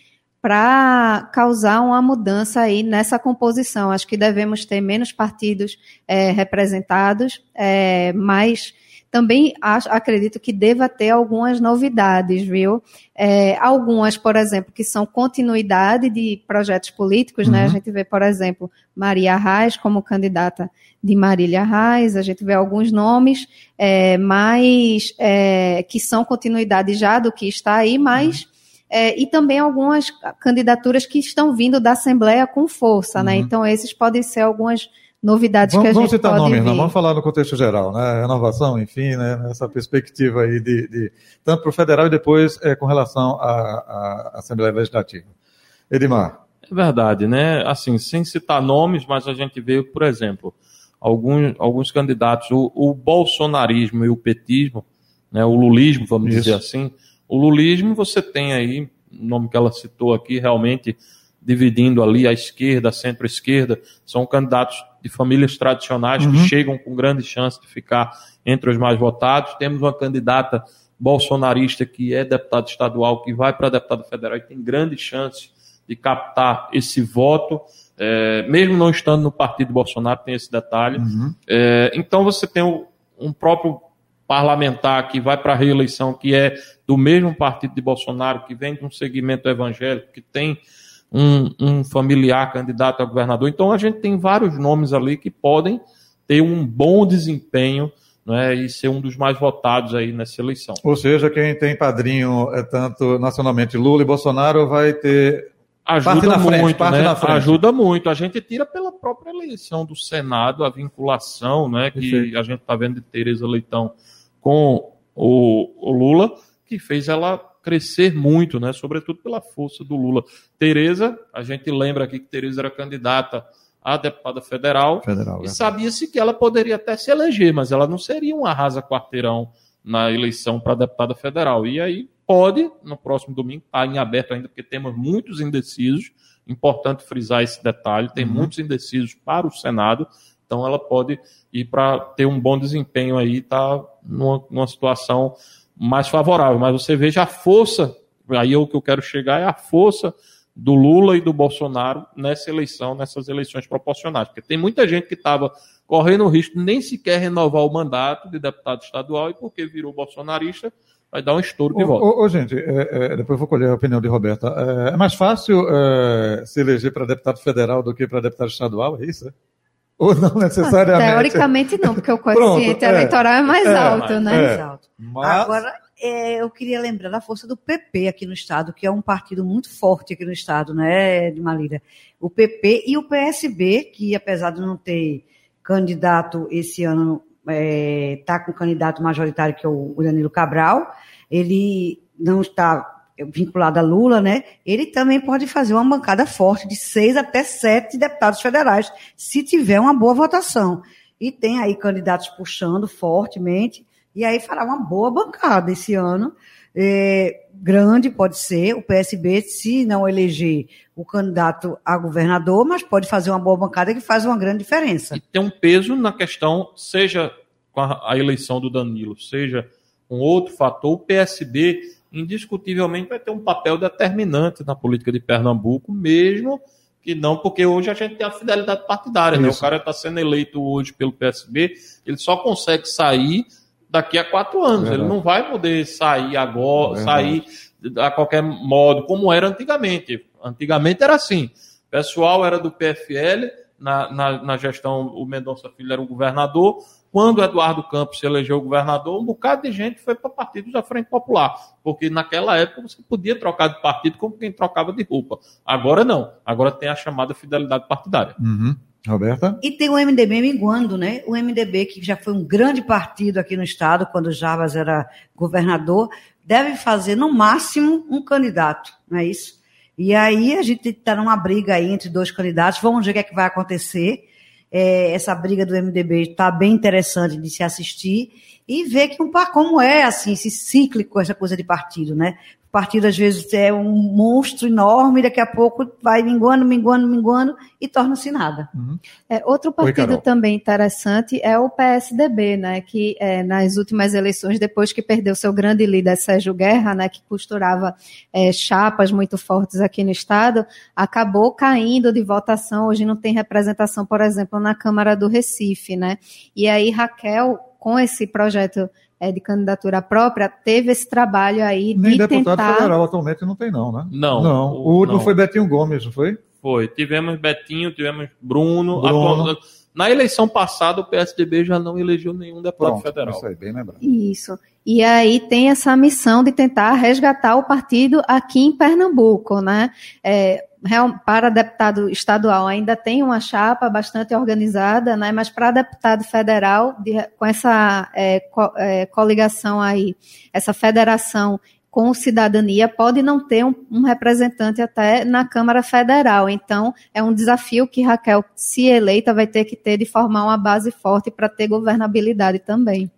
para causar uma mudança aí nessa composição. Acho que devemos ter menos partidos é, representados, é, mais também acho, acredito que deva ter algumas novidades, viu? É, algumas, por exemplo, que são continuidade de projetos políticos, uhum. né? A uhum. gente vê, por exemplo, Maria Arraes como candidata de Marília Arraes, a gente vê alguns nomes é, mais é, que são continuidade já do que está aí, mas. Uhum. É, e também algumas candidaturas que estão vindo da Assembleia com força, né? uhum. né? Então, esses podem ser algumas novidades vamos, que a vamos gente citar pode nomes, não, vamos falar no contexto geral, né? Renovação, enfim, né? Nessa perspectiva aí de, de tanto para o federal e depois é, com relação à, à Assembleia Legislativa. Edmar. É verdade, né? Assim, sem citar nomes, mas a gente vê, por exemplo, alguns, alguns candidatos, o, o bolsonarismo e o petismo, né? O lulismo, vamos Isso. dizer assim. O lulismo, você tem aí, o nome que ela citou aqui, realmente dividindo ali a esquerda, a centro-esquerda, são candidatos de famílias tradicionais uhum. que chegam com grande chance de ficar entre os mais votados. Temos uma candidata bolsonarista que é deputada estadual, que vai para deputada federal e tem grande chance de captar esse voto, é, mesmo não estando no partido Bolsonaro, tem esse detalhe. Uhum. É, então você tem um, um próprio parlamentar que vai para a reeleição, que é do mesmo partido de Bolsonaro, que vem de um segmento evangélico, que tem um, um familiar candidato a governador. Então a gente tem vários nomes ali que podem ter um bom desempenho né, e ser um dos mais votados aí nessa eleição. Ou seja, quem tem padrinho é tanto nacionalmente Lula e Bolsonaro vai ter ajuda muito, frente, né? Ajuda muito. A gente tira pela própria eleição do Senado a vinculação, né, que Perfeito. a gente está vendo de Tereza Leitão com o, o Lula, que fez ela crescer muito, né? Sobretudo pela força do Lula. Tereza, a gente lembra aqui que Tereza era candidata a deputada federal, federal e é. sabia-se que ela poderia até se eleger, mas ela não seria um arrasa quarteirão na eleição para deputada federal. E aí pode, no próximo domingo, estar tá em aberto ainda, porque temos muitos indecisos. Importante frisar esse detalhe: tem uhum. muitos indecisos para o Senado, então ela pode ir para ter um bom desempenho aí, tá numa, numa situação mais favorável. Mas você veja a força, aí é o que eu quero chegar é a força do Lula e do Bolsonaro nessa eleição, nessas eleições proporcionais. Porque tem muita gente que estava correndo o risco nem sequer renovar o mandato de deputado estadual e porque virou bolsonarista, vai dar um estouro de voto. Ô, ô, gente, é, é, depois eu vou colher a opinião de Roberta. É, é mais fácil é, se eleger para deputado federal do que para deputado estadual, é isso? Ou não necessariamente? Ah, teoricamente não, porque o coeficiente [laughs] Pronto, é. eleitoral é mais é, alto, né? Mas... Agora, é, eu queria lembrar da força do PP aqui no Estado, que é um partido muito forte aqui no Estado, né, de Malira? O PP e o PSB, que apesar de não ter candidato esse ano, está é, tá com candidato majoritário, que é o Danilo Cabral, ele não está vinculado a Lula, né? Ele também pode fazer uma bancada forte de seis até sete deputados federais, se tiver uma boa votação. E tem aí candidatos puxando fortemente, e aí fará uma boa bancada esse ano. É, grande pode ser, o PSB, se não eleger o candidato a governador, mas pode fazer uma boa bancada que faz uma grande diferença. E tem um peso na questão, seja com a, a eleição do Danilo, seja um outro fator, o PSB indiscutivelmente vai ter um papel determinante na política de Pernambuco, mesmo que não, porque hoje a gente tem a fidelidade partidária, né? O cara está sendo eleito hoje pelo PSB, ele só consegue sair daqui a quatro anos. É ele não vai poder sair agora, é sair a qualquer modo, como era antigamente. Antigamente era assim. O pessoal era do PFL, na, na, na gestão, o Mendonça Filho era o governador, quando Eduardo Campos se elegeu governador, um bocado de gente foi para partidos da Frente Popular, porque naquela época você podia trocar de partido como quem trocava de roupa. Agora não, agora tem a chamada fidelidade partidária. Uhum. Roberta? E tem o MDB minguando, né? O MDB, que já foi um grande partido aqui no Estado, quando Jarbas era governador, deve fazer, no máximo, um candidato, não é isso? E aí a gente está numa briga aí entre dois candidatos, vamos ver o que, é que vai acontecer. É, essa briga do MDB está bem interessante de se assistir e ver que um, como é assim, esse cíclico, essa coisa de partido, né? O partido, às vezes, é um monstro enorme, daqui a pouco vai minguando, minguando, minguando e torna-se nada. Uhum. É, outro partido Oi, também interessante é o PSDB, né, que é, nas últimas eleições, depois que perdeu seu grande líder Sérgio Guerra, né, que costurava é, chapas muito fortes aqui no Estado, acabou caindo de votação. Hoje não tem representação, por exemplo, na Câmara do Recife. Né? E aí, Raquel, com esse projeto é, de candidatura própria, teve esse trabalho aí Nem de deputado tentar... federal atualmente não tem não, né? Não. Não, o, último não. foi Betinho Gomes, não foi? Foi. Tivemos Betinho, tivemos Bruno. Bruno. Na eleição passada, o PSDB já não elegeu nenhum deputado Pronto, federal. Isso aí, bem lembrado. Isso. E aí tem essa missão de tentar resgatar o partido aqui em Pernambuco, né? É, para deputado estadual ainda tem uma chapa bastante organizada, né? mas para deputado federal, de, com essa é, co, é, coligação aí, essa federação com cidadania, pode não ter um, um, representante até na Câmara Federal. Então, é um desafio que Raquel, se eleita, vai ter que ter de formar uma base forte para ter governabilidade também.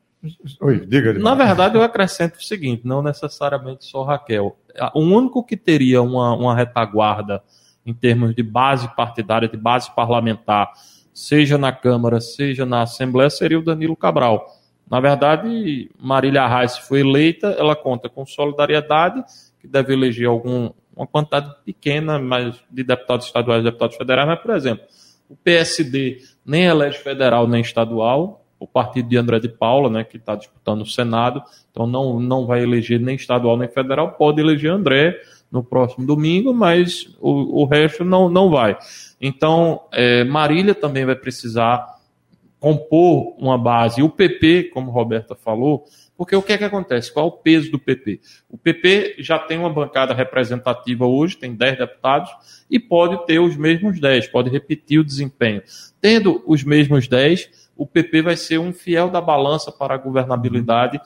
Oi, diga. Na verdade, eu acrescento o seguinte: não necessariamente só Raquel. O único que teria uma, uma retaguarda em termos de base partidária, de base parlamentar, seja na Câmara, seja na Assembleia, seria o Danilo Cabral. Na verdade, Marília Reis foi eleita, ela conta com solidariedade, que deve eleger algum, uma quantidade pequena mas de deputados estaduais e deputados federais, mas, por exemplo, o PSD nem elege federal nem estadual, o partido de André de Paula, né, que está disputando o Senado, então não, não vai eleger nem estadual nem federal, pode eleger André no próximo domingo, mas o, o resto não, não vai. Então, é, Marília também vai precisar compor uma base. O PP, como Roberta falou, porque o que é que acontece? Qual é o peso do PP? O PP já tem uma bancada representativa hoje, tem 10 deputados, e pode ter os mesmos 10, pode repetir o desempenho. Tendo os mesmos 10, o PP vai ser um fiel da balança para a governabilidade,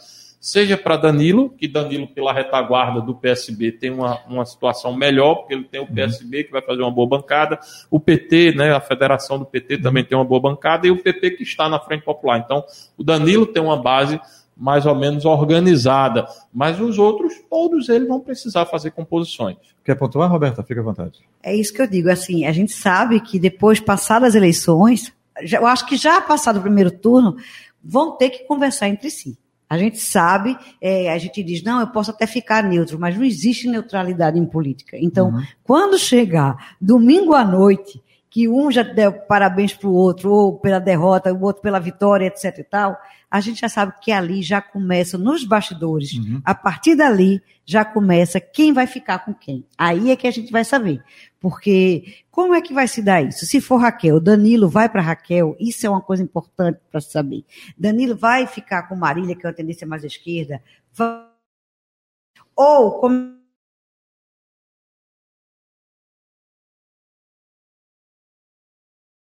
seja para Danilo, que Danilo, pela retaguarda do PSB, tem uma, uma situação melhor, porque ele tem o PSB que vai fazer uma boa bancada, o PT, né, a federação do PT também tem uma boa bancada, e o PP que está na Frente Popular. Então, o Danilo tem uma base mais ou menos organizada, mas os outros, todos eles vão precisar fazer composições. Quer pontuar, Roberta? Fica à vontade. É isso que eu digo, assim, a gente sabe que depois, passadas as eleições, eu acho que já passado o primeiro turno, vão ter que conversar entre si. A gente sabe, é, a gente diz, não, eu posso até ficar neutro, mas não existe neutralidade em política. Então, uhum. quando chegar domingo à noite, que um já deu parabéns para o outro, ou pela derrota, o outro pela vitória, etc e tal, a gente já sabe que ali já começa nos bastidores. Uhum. A partir dali já começa quem vai ficar com quem. Aí é que a gente vai saber. Porque como é que vai se dar isso? Se for Raquel, Danilo vai para Raquel, isso é uma coisa importante para saber. Danilo vai ficar com Marília, que é uma tendência mais à esquerda. Vai... Ou como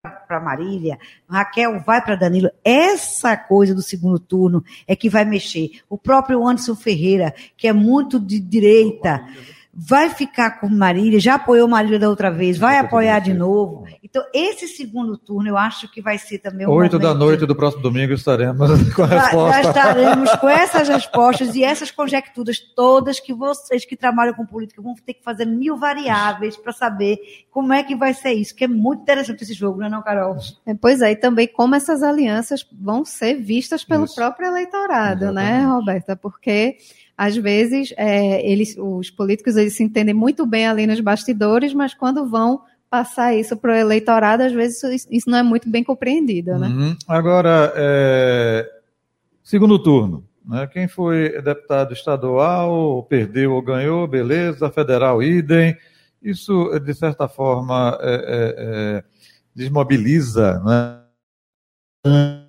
para Marília, Raquel vai para Danilo. Essa coisa do segundo turno é que vai mexer. O próprio Anderson Ferreira, que é muito de direita, vai ficar com Marília, já apoiou Marília da outra vez, vai apoiar de novo. Então, esse segundo turno, eu acho que vai ser também um Oito da noite do próximo domingo estaremos [laughs] com a resposta. Já estaremos com [laughs] essas respostas e essas conjecturas todas que vocês que trabalham com política vão ter que fazer mil variáveis para saber como é que vai ser isso, que é muito interessante esse jogo, não é não, Carol? É, pois é, e também como essas alianças vão ser vistas pelo isso. próprio eleitorado, Exatamente. né, Roberta? Porque às vezes é, eles, os políticos eles se entendem muito bem ali nos bastidores, mas quando vão passar isso para o eleitorado, às vezes isso, não é muito bem compreendido, né? Uhum. Agora, é... segundo turno, né? Quem foi deputado estadual, perdeu ou ganhou, beleza, federal idem. Isso, de certa forma, é, é, é desmobiliza, né?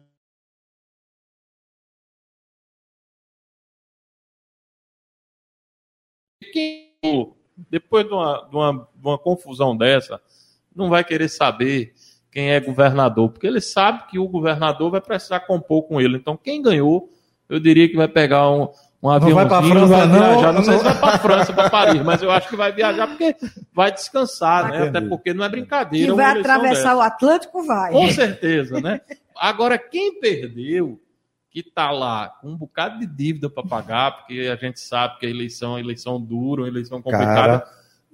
Depois de uma, de, uma, de uma confusão dessa, não vai querer saber quem é governador, porque ele sabe que o governador vai precisar compor com ele. Então, quem ganhou, eu diria que vai pegar um, um aviãozinho, vai, França, vai viajar. Não, não sei se vai para França, para Paris, mas eu acho que vai viajar porque vai descansar, né? Até porque não é brincadeira. Que vai atravessar dessa. o Atlântico, vai. Com certeza, né? Agora, quem perdeu, que está lá com um bocado de dívida para pagar, porque a gente sabe que a eleição é eleição dura, uma eleição complicada, Cara.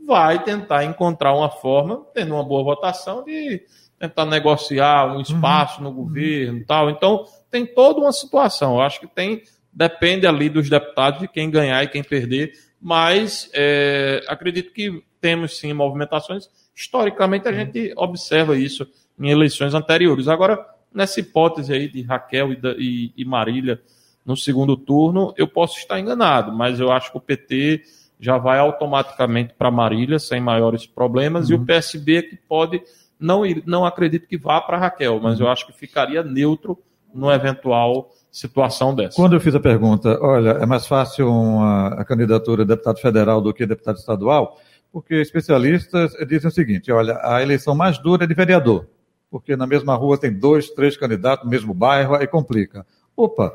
vai tentar encontrar uma forma, tendo uma boa votação, de tentar negociar um espaço uhum. no governo e tal. Então, tem toda uma situação. Eu acho que tem, depende ali dos deputados de quem ganhar e quem perder, mas é, acredito que temos sim movimentações. Historicamente, a gente observa isso em eleições anteriores. Agora, nessa hipótese aí de Raquel e, e, e Marília no segundo turno, eu posso estar enganado, mas eu acho que o PT já vai automaticamente para Marília sem maiores problemas uhum. e o uhum. PSB é que pode não, não acredito que vá para Raquel, mas eu acho que ficaria neutro numa eventual situação dessa. Quando eu fiz a pergunta, olha, é mais fácil uma, a candidatura de deputado federal do que deputado estadual, porque especialistas dizem o seguinte, olha, a eleição mais dura é de vereador, porque na mesma rua tem dois, três candidatos no mesmo bairro, aí complica. Opa,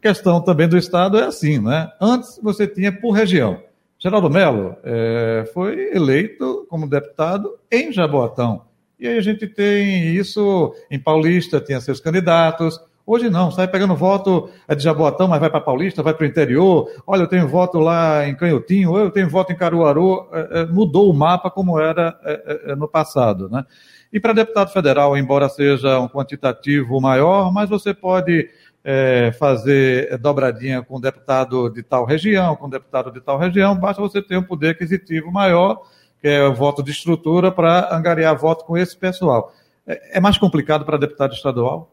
questão também do Estado é assim, né? Antes você tinha por região. Geraldo Melo é, foi eleito como deputado em Jaboatão. E aí a gente tem isso em Paulista, tinha seus candidatos. Hoje não, sai pegando voto é de Jaboatão, mas vai para Paulista, vai para o interior. Olha, eu tenho voto lá em Canhotinho, eu tenho voto em Caruaru. É, é, mudou o mapa como era é, é, é no passado, né? E para deputado federal, embora seja um quantitativo maior, mas você pode é, fazer dobradinha com deputado de tal região, com deputado de tal região, basta você ter um poder aquisitivo maior que é o voto de estrutura, para angariar voto com esse pessoal. É, é mais complicado para deputado estadual?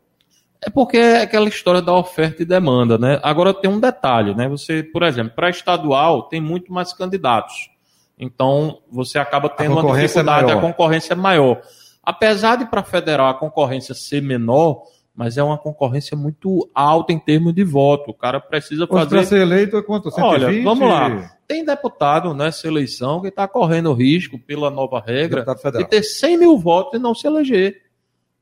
É porque é aquela história da oferta e demanda, né? Agora tem um detalhe, né? Você, por exemplo, para estadual tem muito mais candidatos. Então você acaba tendo uma é dificuldade, é a concorrência é maior. Apesar de para federal a concorrência ser menor, mas é uma concorrência muito alta em termos de voto. O cara precisa fazer. Para ser eleito é quanto? 120? Olha, vamos lá. Tem deputado nessa eleição que está correndo risco, pela nova regra, de ter 100 mil votos e não se eleger.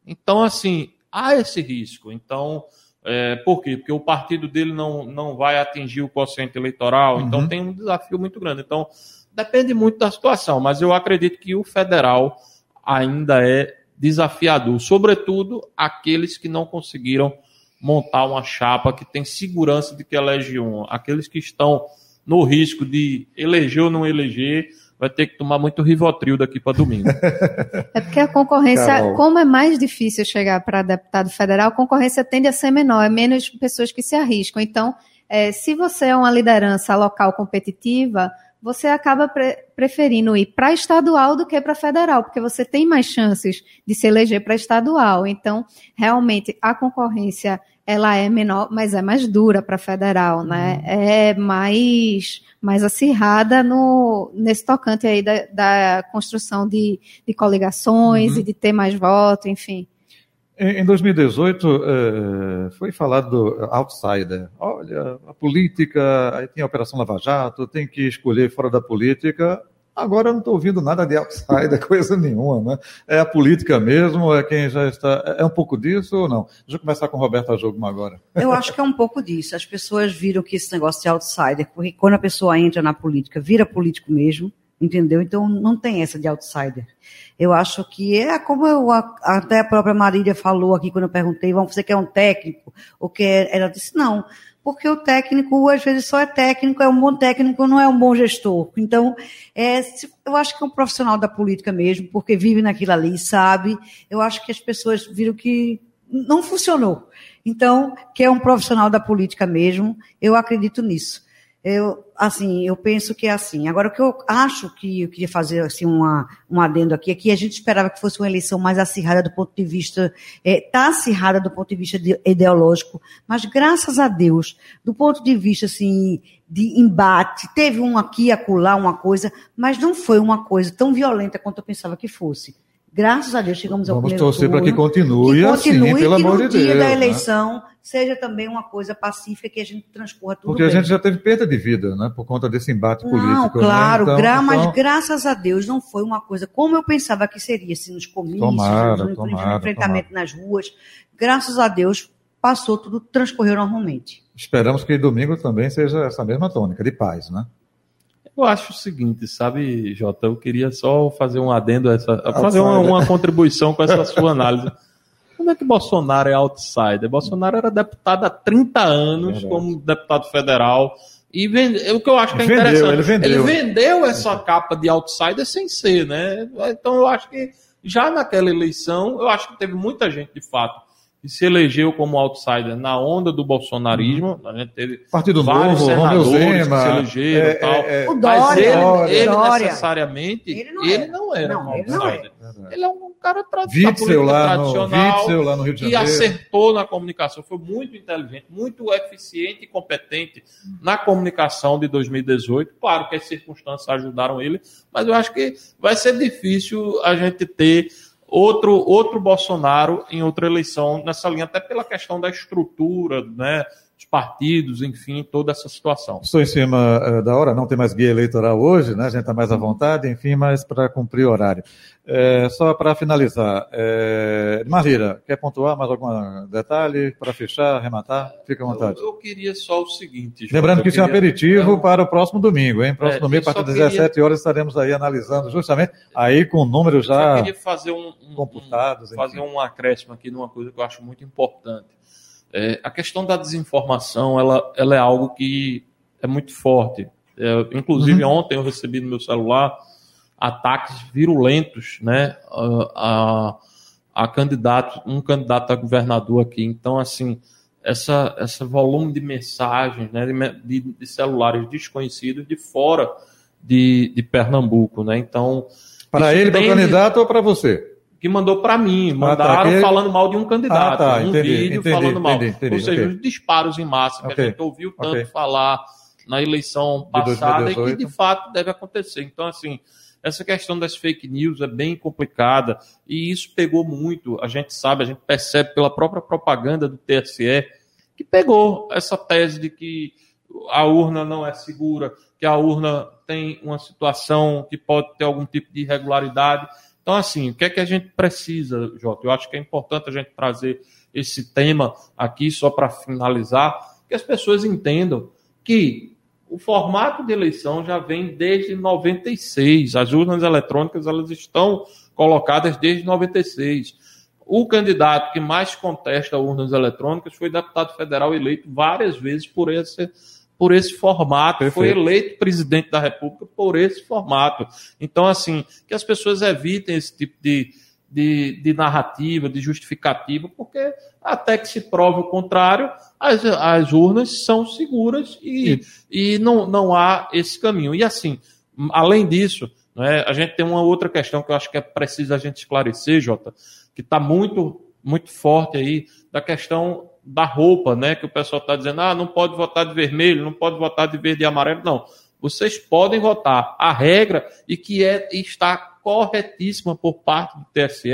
Então, assim, há esse risco. Então, é, por quê? Porque o partido dele não, não vai atingir o quociente eleitoral, então uhum. então tem um desafio muito grande. Então, depende muito da situação, mas eu acredito que o federal ainda é desafiador, sobretudo aqueles que não conseguiram montar uma chapa que tem segurança de que elege um, aqueles que estão no risco de eleger ou não eleger, vai ter que tomar muito Rivotril daqui para domingo. [laughs] É porque a concorrência, Carol. como é mais difícil chegar para deputado federal, a concorrência tende a ser menor, é menos pessoas que se arriscam. Então, é, se você é uma liderança local competitiva, você acaba pre preferindo ir para estadual do que para federal, porque você tem mais chances de se eleger para estadual. Então, realmente, a concorrência ela é menor, mas é mais dura para federal, né? Uhum. É mais, mais acirrada no, nesse tocante aí da, da construção de, de coligações uhum. e de ter mais voto, enfim. Em 2018, é, foi falado do outsider. Olha, a política, aí tem a Operação Lava Jato, tem que escolher fora da política. Agora eu não estou ouvindo nada de outsider, [laughs] coisa nenhuma, né? É a política mesmo, é quem já está. É um pouco disso ou não? Deixa eu começar com Roberta Jogma agora. Eu acho que é um pouco disso. As pessoas viram que esse negócio de outsider, porque quando a pessoa entra na política, vira político mesmo, entendeu? Então não tem essa de outsider. Eu acho que é como eu, até a própria Marília falou aqui quando eu perguntei, você quer um técnico? Ou quer? Ela disse, não, porque o técnico às vezes só é técnico, é um bom técnico, não é um bom gestor. Então, é, eu acho que é um profissional da política mesmo, porque vive naquilo ali, sabe. Eu acho que as pessoas viram que não funcionou. Então, que é um profissional da política mesmo, eu acredito nisso. Eu, assim, eu penso que é assim. Agora, o que eu acho que eu queria fazer, assim, uma, um adendo aqui, é que a gente esperava que fosse uma eleição mais acirrada do ponto de vista, está é, tá acirrada do ponto de vista de, ideológico, mas graças a Deus, do ponto de vista, assim, de embate, teve um aqui, acolá, uma coisa, mas não foi uma coisa tão violenta quanto eu pensava que fosse Graças a Deus chegamos ao Vamos primeiro torcer para que continue, que assim, continue, pelo que amor no de dia Deus. da né? eleição seja também uma coisa pacífica que a gente transcorra tudo Porque a bem. gente já teve perda de vida, né? Por conta desse embate Não, político. claro, né? Então, gra- mas então, graças a Deus não foi uma coisa como eu pensava que seria, assim, nos comícios, Tomara, no tomara, enfrentamento nas ruas. Graças a Deus passou, tudo transcorreu normalmente. esperamos que domingo também seja essa mesma tônica, de paz, né? Eu acho o seguinte, sabe, Jota, eu queria só fazer um adendo, a essa, fazer uma, uma contribuição com essa sua análise. Como é que Bolsonaro é outsider? Bolsonaro era deputado há 30 anos Verdade. como deputado federal. E vende, o que eu acho que é Vendeu, interessante. ele vendeu. vendeu essa capa de outsider sem ser, né? Então eu acho que já naquela eleição, eu acho que teve muita gente, de fato, que se elegeu como outsider na onda do bolsonarismo. A gente teve Partido vários Novo, senadores que Zema. se elegeram é, e tal. é, é, O Mas Dória, ele, Dória. ele Dória. necessariamente, Ele ele não não era. era, Não, um ele não outsider. verdade. Ele é um cara tra- Witzel lá, no, tradicional Witzel lá no Rio de e Janeiro. acertou na comunicação. Foi muito inteligente, muito eficiente e competente na comunicação de 2018. Claro que as circunstâncias ajudaram ele, mas eu acho que vai ser difícil a gente ter outro, outro Bolsonaro em outra eleição nessa linha, até pela questão da estrutura, né? Os partidos, enfim, toda essa situação. Estou em cima eh, da hora, não tem mais guia eleitoral hoje, né? A gente está mais à vontade, enfim, mas para cumprir o horário. Eh, só para finalizar, é... Marira, quer pontuar mais algum detalhe para fechar, arrematar? Fica à vontade. Eu, eu queria só o seguinte. Jota, Lembrando que eu isso é um aperitivo Não. para o próximo domingo, hein? Próximo É, domingo, a eu partir das queria- 17 horas, estaremos aí analisando justamente, aí com números Eu já queria fazer um, um- um- computados. enfim. fazer um acréscimo aqui numa coisa que eu acho muito importante. É, a questão da desinformação, ela, ela é algo que é muito forte. É, inclusive, Uhum. ontem eu recebi no meu celular ataques virulentos, né, a, a, a candidato, um candidato a governador aqui. Então, assim, essa, essa volume de mensagens, né, de, de, celulares desconhecidos de fora de, de Pernambuco, né? Então, Para ele, para o candidato ou para você? que mandou para mim, tá, mandaram que- falando mal de um candidato, Ah, tá, um entendi, vídeo entendi, falando mal. entendi, Ou seja, os disparos em massa que Ok, a gente ouviu tanto ok. falar na eleição passada e 2018. que de fato deve acontecer. Então, assim, essa questão das fake news é bem complicada e isso pegou muito. A gente sabe, a gente percebe pela própria propaganda do TSE que pegou essa tese de que a urna não é segura, que a urna tem uma situação que pode ter algum tipo de irregularidade. Então, assim, o que é que a gente precisa, Jota? Eu acho que é importante a gente trazer esse tema aqui só para finalizar, que as pessoas entendam que o formato de eleição já vem desde 96. As urnas eletrônicas elas estão colocadas desde 96. O candidato que mais contesta urnas eletrônicas foi deputado federal eleito várias vezes por esse, por esse formato. Perfeito. Foi eleito presidente da República por esse formato. Então, assim, que as pessoas evitem esse tipo de, de, de narrativa, de justificativa, porque até que se prove o contrário, as, as urnas são seguras e, e não, não há esse caminho. E assim, além disso, né, a gente tem uma outra questão que eu acho que é preciso a gente esclarecer, Jota, que está muito, muito forte aí, da questão da roupa, né? Que o pessoal está dizendo, ah, não pode votar de vermelho, não pode votar de verde e amarelo. Não. Vocês podem votar. A regra, e que é, está corretíssima por parte do TSE,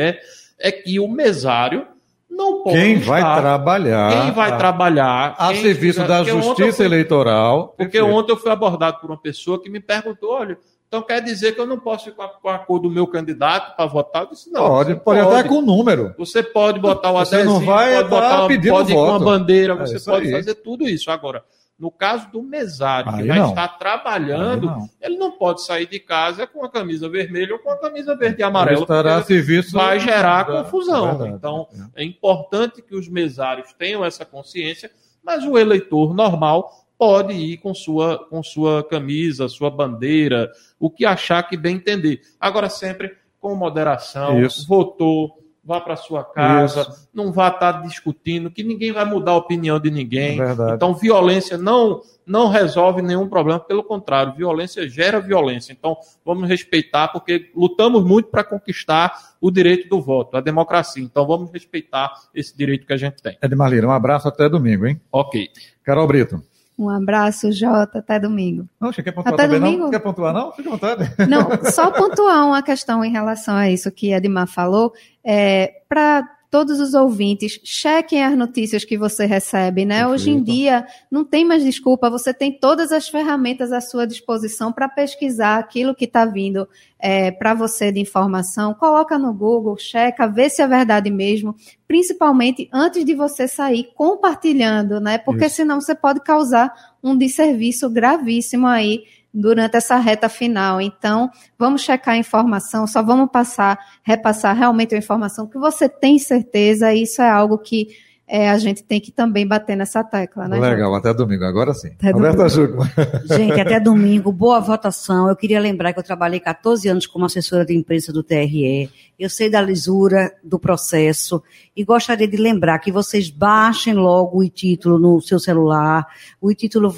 é que o mesário não pode. Quem estar- vai trabalhar Quem vai a, trabalhar. a quem serviço da Justiça fui- Eleitoral. porque Perfeito. ontem eu fui abordado por uma pessoa que me perguntou: olha, então quer dizer que eu não posso ficar com a cor do meu candidato para votar? Eu disse: não. Pode, você pode até com número. Você pode botar o Você adesivo, não vai pode botar pedindo pode ir com voto. bandeira, É você pode aí. fazer tudo isso. Agora, no caso do mesário, que vai não. estar trabalhando, não. ele não pode sair de casa com a camisa vermelha ou com a camisa verde e amarela. estará serviço. vai gerar da- confusão. É verdade. Então, é importante que os mesários tenham essa consciência, mas o eleitor normal pode ir com sua, com sua camisa, sua bandeira, o que achar que bem entender. Agora, sempre com moderação, Isso. votou, vá para sua casa, Isso. não vá estar discutindo, que ninguém vai mudar a opinião de ninguém. Verdade. Então, violência não não resolve nenhum problema, pelo contrário, violência gera violência. Então, vamos respeitar, porque lutamos muito para conquistar o direito do voto, a democracia. Então, vamos respeitar esse direito que a gente tem. Edmar Lira, um abraço até domingo, hein? Ok. Carol Brito. Um abraço, Jota. Até domingo. Não, quer pontuar Até domingo? não? Quer pontuar, não? Fica à vontade. Não, só pontuar uma questão em relação a isso que Edmar falou. É, Para todos os ouvintes, chequem as notícias que você recebe, né? Perfeito. Hoje em dia não tem mais desculpa, você tem todas as ferramentas à sua disposição para pesquisar aquilo que está vindo é, para você de informação. Coloca no Google, checa, vê se é verdade mesmo, principalmente antes de você sair compartilhando, né? Porque Isso. senão você pode causar um desserviço gravíssimo aí durante essa reta final. Então, vamos checar a informação, só vamos passar, repassar realmente a informação que você tem certeza, e isso é algo que é, a gente tem que também bater nessa tecla, né? Legal, até domingo, agora sim. Até Roberta Júlio. Gente, até [laughs] domingo, boa votação. Eu queria lembrar que eu trabalhei 14 anos como assessora de imprensa do TRE. Eu sei da lisura do processo e gostaria de lembrar que vocês baixem logo o título no seu celular. O título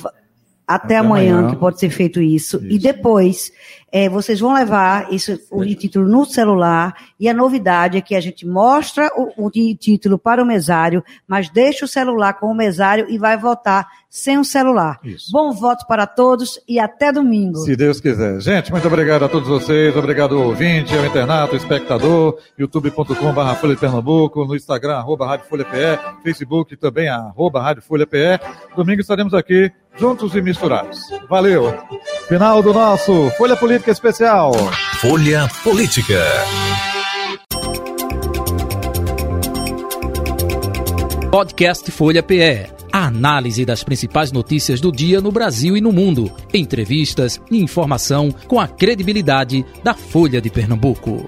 até, até amanhã, amanhã, que pode ser feito isso. isso. E depois, é, vocês vão levar isso, o título no celular. E a novidade é que a gente mostra o, o título para o mesário, mas deixa o celular com o mesário e vai votar sem o celular. Isso. Bom voto para todos e até domingo. Se Deus quiser. Gente, muito obrigado a todos vocês. Obrigado ao ouvinte, ao internato, ao espectador, youtube.com.br Folha de Pernambuco, no Instagram, arroba Rádio Folha PE, Facebook também, arroba Rádio Folha PE. Domingo estaremos aqui juntos e misturados. Valeu! Final do nosso Folha Política Especial. Folha Política. Podcast Folha PE. A análise das principais notícias do dia no Brasil e no mundo. Entrevistas e informação com a credibilidade da Folha de Pernambuco.